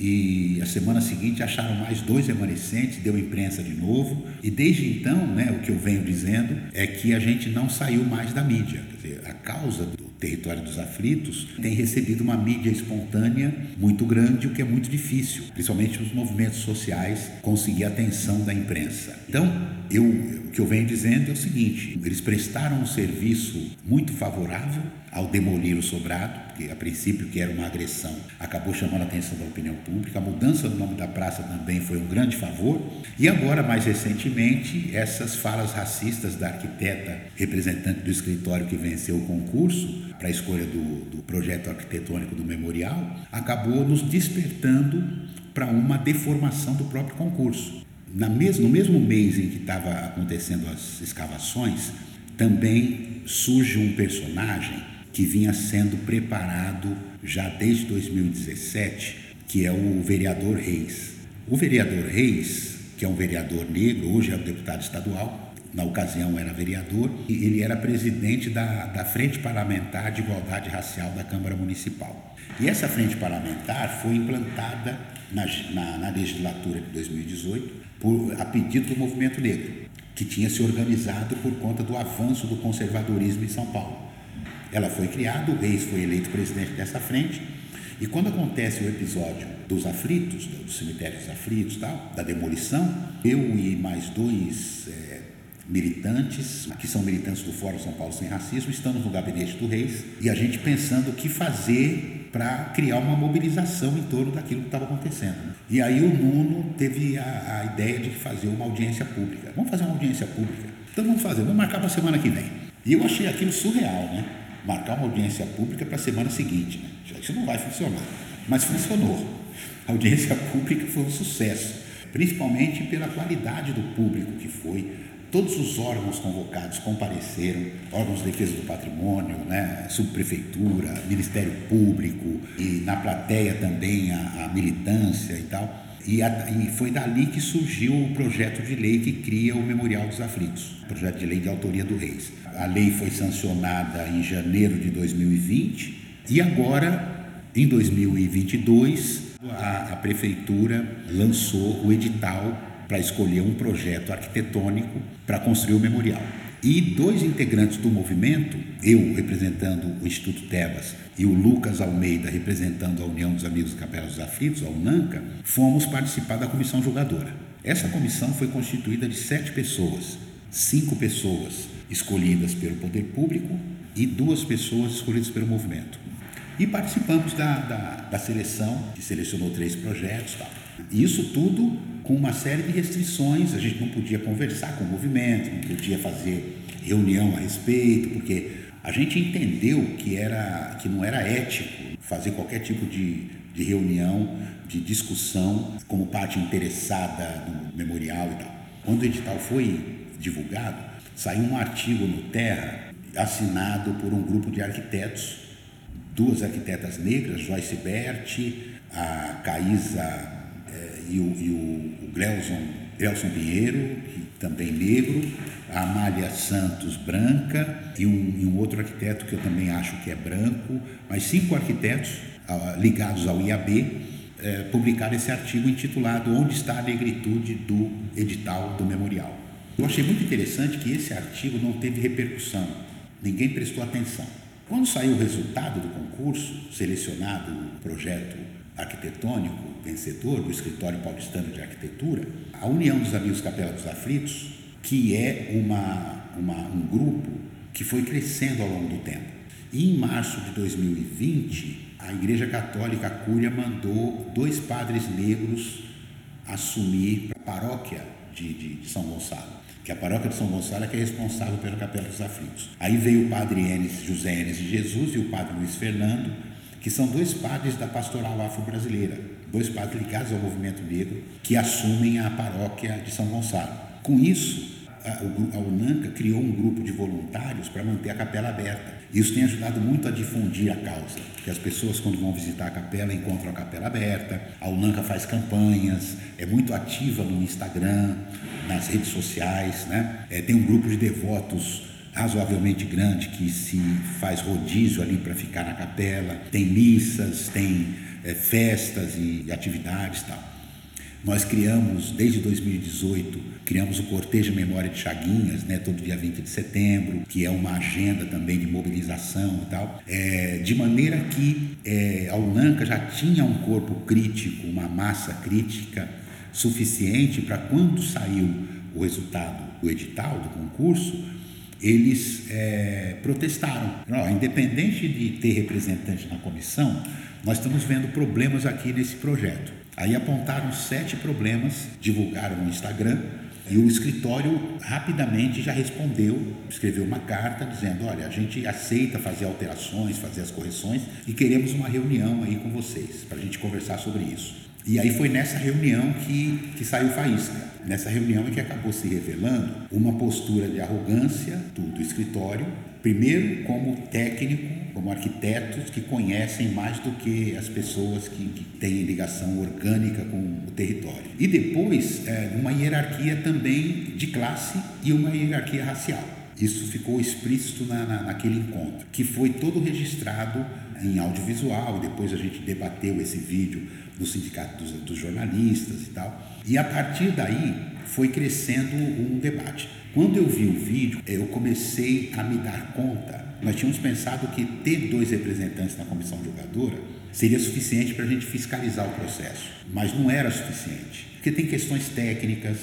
Speaker 1: e a semana seguinte acharam mais dois remanescentes, deu imprensa de novo, e desde então, né, o que eu venho dizendo é que a gente não saiu mais da mídia. Quer dizer, a causa do território dos aflitos tem recebido uma mídia espontânea muito grande, o que é muito difícil, principalmente nos movimentos sociais, conseguir a atenção da imprensa. Então, eu, o que eu venho dizendo é o seguinte: eles prestaram um serviço muito favorável ao demolir o sobrado, porque a princípio que era uma agressão, acabou chamando a atenção da opinião pública. A mudança do nome da praça também foi um grande favor. E agora, mais recentemente, essas falas racistas da arquiteta representante do escritório que venceu o concurso para a escolha do, do projeto arquitetônico do memorial, acabou nos despertando para uma deformação do próprio concurso. Na mes no mesmo mês em que estava acontecendo as escavações, também surge um personagem que vinha sendo preparado já desde 2017, que é o vereador Reis. O vereador Reis, que é um vereador negro, hoje é um deputado estadual, na ocasião era vereador, e ele era presidente da, da Frente Parlamentar de Igualdade Racial da Câmara Municipal. E essa frente parlamentar foi implantada na, na, na legislatura de 2018 por, a pedido do movimento negro, que tinha se organizado por conta do avanço do conservadorismo em São Paulo. Ela foi criada, o Reis foi eleito presidente dessa frente, e quando acontece o episódio dos aflitos, dos cemitérios aflitos, tal, da demolição, eu e mais dois é, militantes, que são militantes do Fórum São Paulo Sem Racismo, estamos no gabinete do Reis e a gente pensando o que fazer para criar uma mobilização em torno daquilo que estava acontecendo. E aí o Nuno teve a, a, ideia de fazer uma audiência pública. Vamos fazer uma audiência pública. Então vamos fazer, vamos marcar para a semana que vem. E eu achei aquilo surreal, né? Marcar uma audiência pública para a semana seguinte. Né? Isso não vai funcionar. Mas funcionou. A audiência pública foi um sucesso, principalmente pela qualidade do público que foi Todos os órgãos convocados compareceram, órgãos de defesa do patrimônio, né, subprefeitura, Ministério Público e na plateia também a, a militância e tal. E, a, e, foi dali que surgiu o projeto de lei que cria o Memorial dos Aflitos, projeto de lei de autoria do Reis. A lei foi sancionada em janeiro de 2020 e agora, em 2022, a, a prefeitura lançou o edital para escolher um projeto arquitetônico para construir o memorial. E dois integrantes do movimento, eu representando o Instituto Tebas e o Lucas Almeida representando a União dos Amigos Capela dos Aflitos, a UNANCA, fomos participar da comissão julgadora. Essa comissão foi constituída de sete pessoas, cinco pessoas escolhidas pelo poder público e duas pessoas escolhidas pelo movimento. E participamos da, da, da seleção, que selecionou três projetos. Tal. Isso tudo com uma série de restrições, a gente não podia conversar com o movimento, não podia fazer reunião a respeito, porque a gente entendeu que, era, que não era ético fazer qualquer tipo de, de reunião, de discussão, como parte interessada no memorial e tal. Quando o edital foi divulgado, saiu um artigo no Terra assinado por um grupo de arquitetos, duas arquitetas negras, Joyce Berti, a Caísa e o, e o, Gleuson, Pinheiro, também negro, a Amália Santos, branca, e um, e um, outro arquiteto que eu também acho que é branco, mas cinco arquitetos uh, ligados ao IAB uh, publicaram esse artigo intitulado Onde está a negritude do edital do memorial. Eu achei muito interessante que esse artigo não teve repercussão, ninguém prestou atenção. Quando saiu o resultado do concurso, selecionado o projeto arquitetônico vencedor do Escritório Paulistano de Arquitetura, a União dos Amigos Capela dos Aflitos, que é uma, uma, um grupo que foi crescendo ao longo do tempo. E em março de 2020, a Igreja Católica Cúria mandou dois padres negros assumir a paróquia de, de, de São Gonçalo que a paróquia de São Gonçalo é que é responsável pela Capela dos Aflitos. Aí veio o padre Enes, José Enes de Jesus e o padre Luiz Fernando, que são dois padres da pastoral afro-brasileira, dois padres ligados ao movimento negro, que assumem a paróquia de São Gonçalo. Com isso, a, UNANCA criou um grupo de voluntários para manter a capela aberta. Isso tem ajudado muito a difundir a causa, porque as pessoas, quando vão visitar a capela, encontram a capela aberta. A UNANCA faz campanhas, é muito ativa no Instagram, nas redes sociais, né? É, tem um grupo de devotos razoavelmente grande que se faz rodízio ali para ficar na capela, tem missas, tem é, festas e atividades tal. Nós criamos, desde 2018, criamos o Cortejo Memória de Chaguinhas, né, todo dia 20 de setembro, que é uma agenda também de mobilização e tal, é, de maneira que é, a UNANCA já tinha um corpo crítico, uma massa crítica suficiente para quando saiu o resultado, o edital do concurso, eles é, protestaram. independente de ter representante na comissão, nós estamos vendo problemas aqui nesse projeto. Aí apontaram sete problemas, divulgaram no Instagram, e o escritório rapidamente já respondeu, escreveu uma carta dizendo: olha, a gente aceita fazer alterações, fazer as correções e queremos uma reunião aí com vocês para a gente conversar sobre isso. E aí foi nessa reunião que, que saiu faísca. Nessa reunião é que acabou se revelando uma postura de arrogância do, do escritório, primeiro como técnico, como arquitetos que conhecem mais do que as pessoas que, que têm ligação orgânica com o território. E depois, é, uma hierarquia também de classe e uma hierarquia racial. Isso ficou explícito na, na, naquele encontro, que foi todo registrado em audiovisual, depois a gente debateu esse vídeo no Sindicato dos, dos Jornalistas e tal. E a partir daí foi crescendo um debate. Quando eu vi o vídeo, eu comecei a me dar conta. Nós tínhamos pensado que ter dois representantes na comissão julgadora seria suficiente para a gente fiscalizar o processo, mas não era suficiente, porque tem questões técnicas,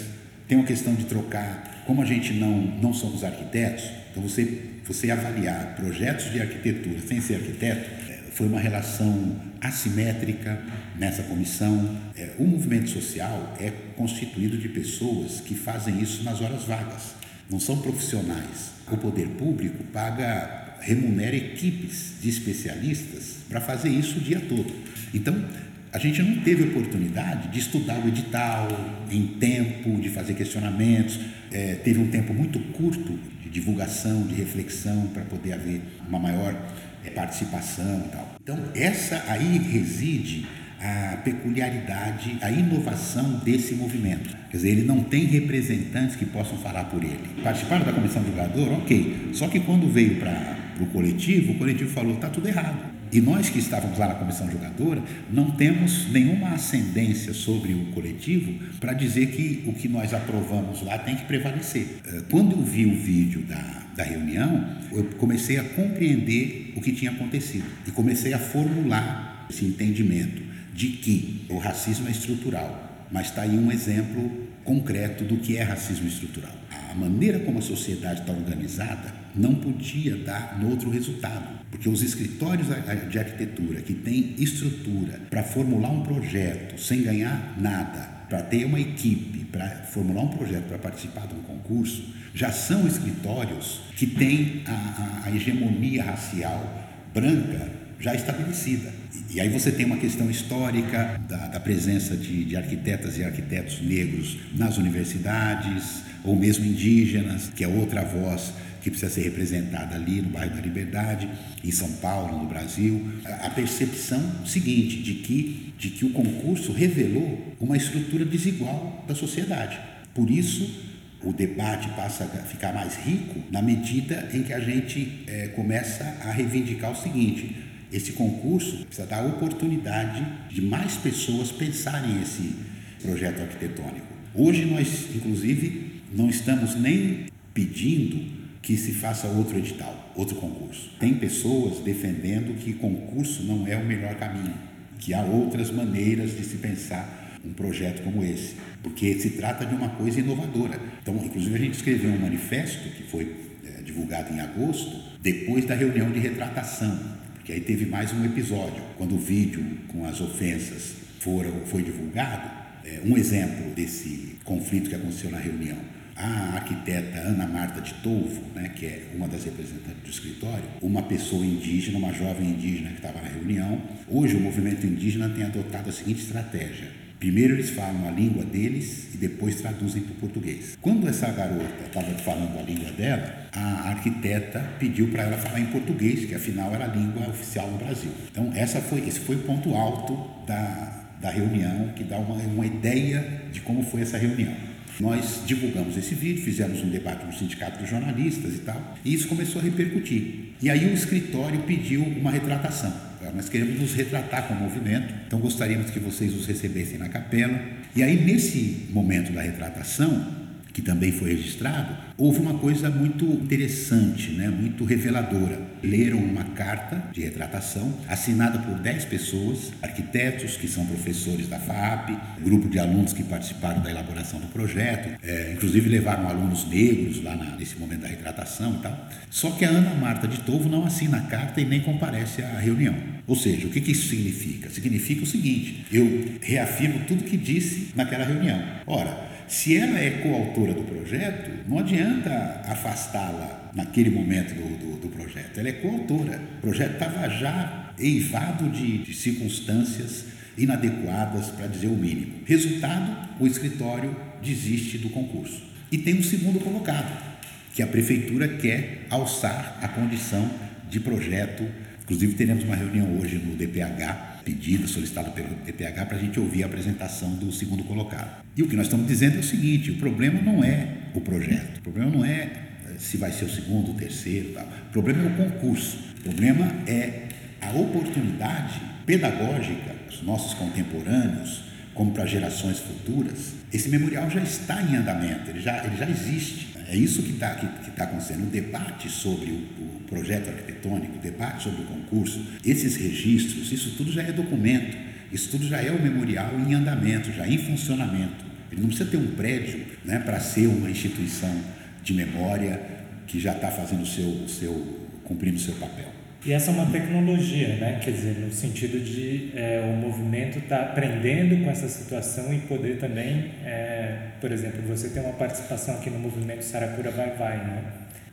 Speaker 1: tem uma questão de trocar, como a gente não, não somos arquitetos, então você, você avaliar projetos de arquitetura sem ser arquiteto, é, foi uma relação assimétrica nessa comissão. É, o movimento social é constituído de pessoas que fazem isso nas horas vagas, não são profissionais. O poder público paga, remunera equipes de especialistas para fazer isso o dia todo. Então, a gente não teve oportunidade de estudar o edital em tempo, de fazer questionamentos. É, teve um tempo muito curto de divulgação, de reflexão, para poder haver uma maior é, participação e tal. Então, essa aí reside a peculiaridade, a inovação desse movimento. Quer dizer, ele não tem representantes que possam falar por ele. Participaram da comissão jogador, ok. Só que quando veio para o coletivo, o coletivo falou: está tudo errado. E nós que estávamos lá na comissão jogadora não temos nenhuma ascendência sobre o coletivo para dizer que o que nós aprovamos lá tem que prevalecer. Eh, quando eu vi o vídeo da, da reunião, eu comecei a compreender o que tinha acontecido e comecei a formular esse entendimento de que o racismo é estrutural, mas está aí um exemplo concreto do que é racismo estrutural. A maneira como a sociedade está organizada não podia dar outro resultado, porque os escritórios de arquitetura que têm estrutura para formular um projeto sem ganhar nada, para ter uma equipe, para formular um projeto para participar de um concurso, já são escritórios que têm a, a, a hegemonia racial branca já estabelecida. E aí você tem uma questão histórica da, da presença de, de, arquitetas e arquitetos negros nas universidades, ou mesmo indígenas, que é outra voz que precisa ser representada ali no bairro da Liberdade, em São Paulo, no Brasil. A percepção seguinte de que, de que o concurso revelou uma estrutura desigual da sociedade. Por isso, o debate passa a ficar mais rico na medida em que a gente é, começa a reivindicar o seguinte: esse concurso precisa dar oportunidade de mais pessoas pensarem esse projeto arquitetônico. Hoje nós, inclusive, não estamos nem pedindo que se faça outro edital, outro concurso. Tem pessoas defendendo que concurso não é o melhor caminho, que há outras maneiras de se pensar um projeto como esse, porque se trata de uma coisa inovadora. Então, inclusive, a gente escreveu um manifesto que foi é, divulgado em agosto, depois da reunião de retratação, porque aí teve mais um episódio, quando o vídeo com as ofensas foram, foi divulgado. É, um exemplo desse conflito que aconteceu na reunião a arquiteta Ana Marta de Tolvo, né, que é uma das representantes do escritório, uma pessoa indígena, uma jovem indígena que estava na reunião. Hoje o movimento indígena tem adotado a seguinte estratégia. Primeiro eles falam a língua deles e depois traduzem para o português. Quando essa garota estava falando a língua dela, a arquiteta pediu para ela falar em português, que afinal era a língua oficial no Brasil. Então essa foi, esse foi o ponto alto da, da reunião, que dá uma, uma ideia de como foi essa reunião. Nós divulgamos esse vídeo, fizemos um debate no Sindicato dos Jornalistas e tal, e isso começou a repercutir. E aí o escritório pediu uma retratação. Nós queremos nos retratar com o movimento, então gostaríamos que vocês os recebessem na capela. E aí, nesse momento da retratação, que também foi registrado, houve uma coisa muito interessante, né, muito reveladora. Leram uma carta de retratação assinada por 10 pessoas, arquitetos que são professores da FAP, grupo de alunos que participaram da elaboração do projeto, é, inclusive levaram alunos negros lá na, nesse momento da retratação e tal. Só que a Ana Marta de Tovo não assina a carta e nem comparece à reunião. Ou seja, o que, que isso significa? Significa o seguinte: eu reafirmo tudo que disse naquela reunião. Ora, se ela é coautora do projeto, não adianta afastá-la naquele momento do, do, do, projeto. Ela é coautora. O projeto estava já eivado de, de circunstâncias inadequadas, para dizer o mínimo. Resultado: o escritório desiste do concurso. E tem um segundo colocado, que a prefeitura quer alçar a condição de projeto. Inclusive, teremos uma reunião hoje no DPH pedido, solicitado pelo DPH, para a gente ouvir a apresentação do segundo colocado. E o que nós estamos dizendo é o seguinte: o problema não é o projeto, o problema não é eh, se vai ser o segundo, o terceiro, tal. o problema é o concurso, o problema é a oportunidade pedagógica dos nossos contemporâneos, como para gerações futuras. Esse memorial já está em andamento, ele já, ele já existe. É isso que está que, que tá acontecendo. O debate sobre o, o, projeto arquitetônico, o debate sobre o concurso, esses registros, isso tudo já é documento, isso tudo já é o memorial em andamento, já em funcionamento. Ele não precisa ter um prédio né, para ser uma instituição de memória que já está fazendo o seu, seu, cumprindo o seu papel.
Speaker 3: E essa é uma tecnologia, né? quer dizer, no sentido de é, o movimento estar tá aprendendo com essa situação e poder também, é, por exemplo, você tem uma participação aqui no movimento Saracura Vai Vai, né?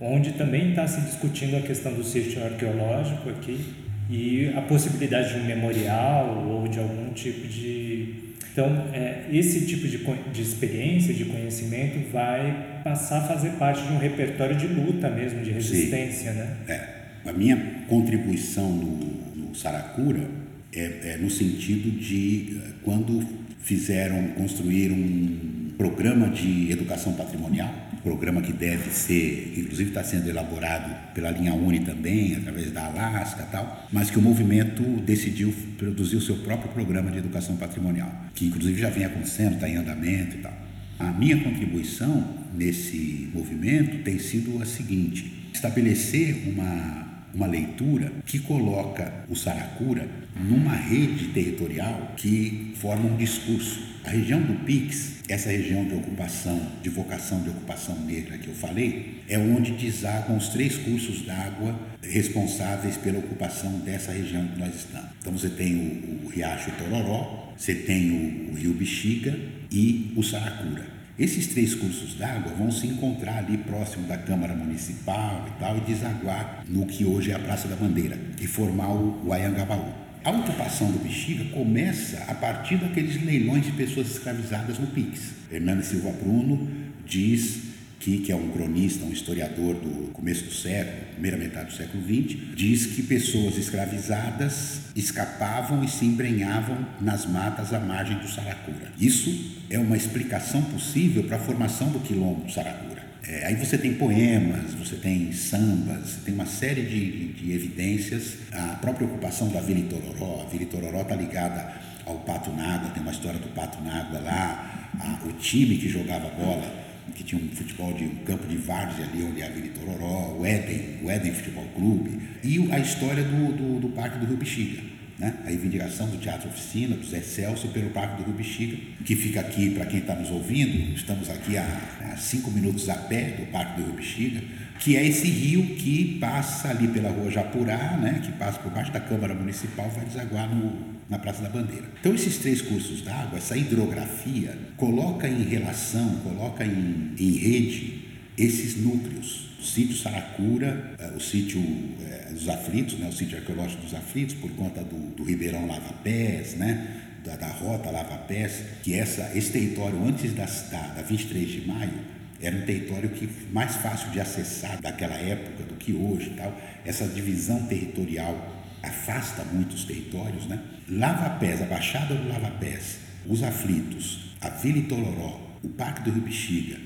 Speaker 3: onde também está se discutindo a questão do sítio arqueológico aqui e a possibilidade de um memorial ou de algum tipo de. Então, é, esse tipo de, de experiência, de conhecimento, vai passar a fazer parte de um repertório de luta mesmo, de resistência,
Speaker 1: Sim.
Speaker 3: né?
Speaker 1: É. A minha contribuição no, no Saracura é, é, no sentido de eh, quando fizeram, construir um programa de educação patrimonial, programa que deve ser, inclusive está sendo elaborado pela linha Uni também, através da Alaska e tal, mas que o movimento decidiu produzir o seu próprio programa de educação patrimonial, que inclusive já vem acontecendo, está em andamento e tal. A minha contribuição nesse movimento tem sido a seguinte: estabelecer uma uma leitura que coloca o Saracura numa rede territorial que forma um discurso. A região do Pix, essa região de ocupação, de vocação de ocupação negra que eu falei, é onde desagam os três cursos d'água responsáveis pela ocupação dessa região que nós estamos. Então você tem o, o Riacho Tororó, você tem o, o Rio Bexiga e o Saracura. Esses três cursos d'água vão se encontrar ali próximo da Câmara Municipal e tal e desaguar no que hoje é a Praça da Bandeira e formar o, Ayangabaú. A ocupação do Bexiga começa a partir daqueles leilões de pessoas escravizadas no PIX. Hernando Silva Bruno diz que, é um cronista, um historiador do começo do século, primeira metade do século XX, diz que pessoas escravizadas escapavam e se embrenhavam nas matas à margem do Saracura. Isso é uma explicação possível para a formação do quilombo do Saracura. É, aí você tem poemas, você tem sambas, você tem uma série de, de evidências. A própria ocupação da Vila Itororó, a Vila Itororó está ligada ao Pato Nágua, tem uma história do Pato Nágua lá, a, o time que jogava bola que tinha um futebol de um campo de várzea ali onde a Vila Tororó, o Éden, o Éden Futebol Clube, e a história do, do, do Parque do Rio Bexiga. Né? A reivindicação do Teatro Oficina, do Zé Celso, pelo Parque do Rio Bexiga, que fica aqui, para quem está nos ouvindo, estamos aqui a, a, cinco minutos a pé do Parque do Rio Bexiga, que é esse rio que passa ali pela rua Japurá, né? que passa por baixo da Câmara Municipal, vai desaguar no, na Praça da Bandeira. Então, esses três cursos d'água, essa hidrografia, coloca em relação, coloca em, em rede esses núcleos. O sítio Saracura, eh, o sítio é, dos aflitos, né, o sítio arqueológico dos aflitos, por conta do, do Ribeirão Lava Pés, né, da, da rota Lava Pés, que essa, esse território antes da, da, da 23 de maio era um território que mais fácil de acessar daquela época do que hoje tal. Essa divisão territorial afasta muitos territórios, né? Lava Pés, a Baixada do Lava Pés, os Aflitos, a Vila Itororó, o Parque do Rio Bexiga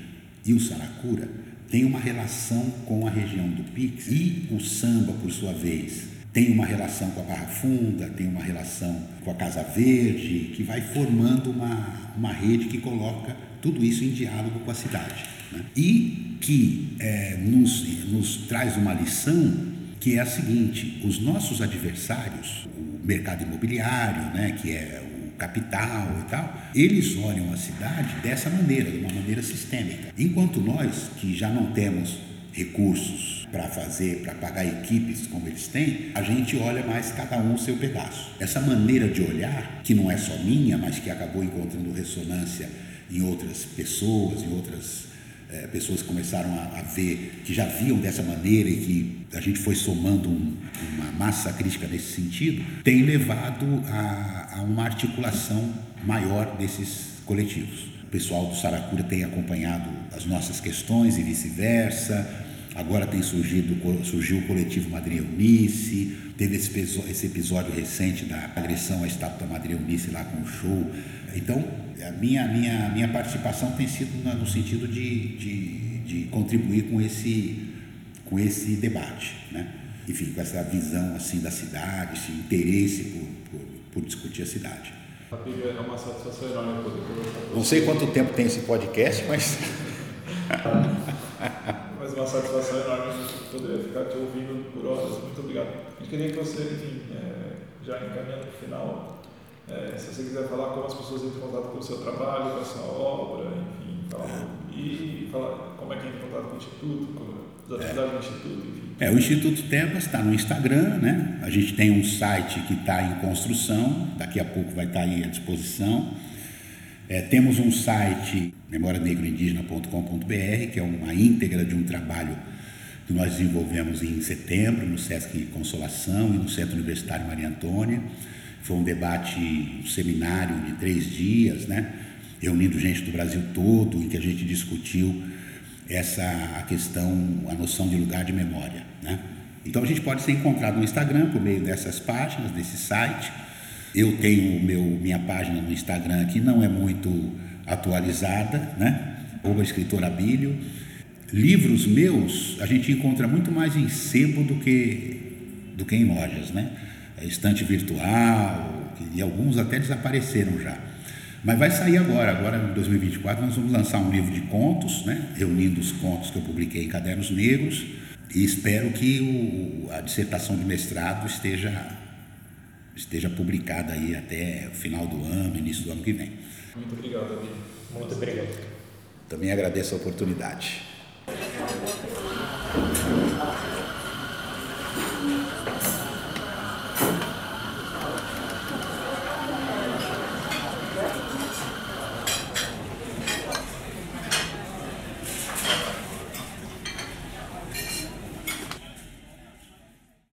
Speaker 1: e o Saracura têm uma relação com a região do Pix e o samba, por sua vez, tem uma relação com a Barra Funda, tem uma relação com a Casa Verde, que vai formando uma, uma rede que coloca tudo isso em diálogo com a cidade. Né? E que é, nos, nos traz uma lição que é a seguinte: os nossos adversários, o mercado imobiliário, né, que é o capital e tal, eles olham a cidade dessa maneira, de uma maneira sistêmica. Enquanto nós, que já não temos recursos para fazer, para pagar equipes como eles têm, a gente olha mais cada um o seu pedaço. Essa maneira de olhar, que não é só minha, mas que acabou encontrando ressonância em outras pessoas, em outras é, pessoas começaram a, a, ver, que já viam dessa maneira e que a gente foi somando um, uma massa crítica nesse sentido, tem levado a, a uma articulação maior desses coletivos. O pessoal do Saracura tem acompanhado as nossas questões e vice-versa. Agora tem surgido surgiu o coletivo Madre Eunice, teve esse, esse episódio recente da agressão à estátua da Madre Eunice lá com o show. Então, a minha, minha, minha participação tem sido no sentido de, de, de contribuir com esse, com esse debate, né? enfim, com essa visão assim da cidade, esse interesse por, por, por discutir a cidade.
Speaker 2: É uma satisfação enorme poder conversar
Speaker 1: Não sei quanto tempo tem esse podcast, mas.
Speaker 2: mas uma satisfação enorme poder ficar te ouvindo por horas. Muito obrigado. Eu queria que você, enfim, é, já encaminhando para o final, É, se você quiser falar como as pessoas entram em contato com o seu trabalho, com a sua obra, enfim, falar, e falar como é que entra em contato com o Instituto, com as atividades é. do Instituto, enfim.
Speaker 1: É, o Instituto Tebas está no Instagram, né? A gente tem um site que está em construção, daqui a pouco vai estar tá aí à disposição. É, temos um site, memorianegroindígena.com.br, que é uma íntegra de um trabalho que nós desenvolvemos em setembro no Sesc Consolação e no Centro Universitário Maria Antônia. Foi um debate, um seminário de três dias, né? reunindo gente do Brasil todo, em que a gente discutiu essa a questão, a noção de lugar de memória. Né? Então a gente pode ser encontrado no Instagram por meio dessas páginas, desse site. Eu tenho meu, minha página no Instagram que não é muito atualizada, né? Ou escritor Abílio. Livros meus a gente encontra muito mais em sebo do que, do que em lojas, né? É estante virtual, e alguns até desapareceram já. Mas vai sair agora, agora em 2024 nós vamos lançar um livro de contos, né? reunindo os contos que eu publiquei em Cadernos Negros, e espero que o, a dissertação de mestrado esteja, esteja publicada aí até o final do ano, início do ano que vem.
Speaker 2: Muito obrigado, Davi.
Speaker 3: Muito obrigado.
Speaker 1: Também agradeço a oportunidade.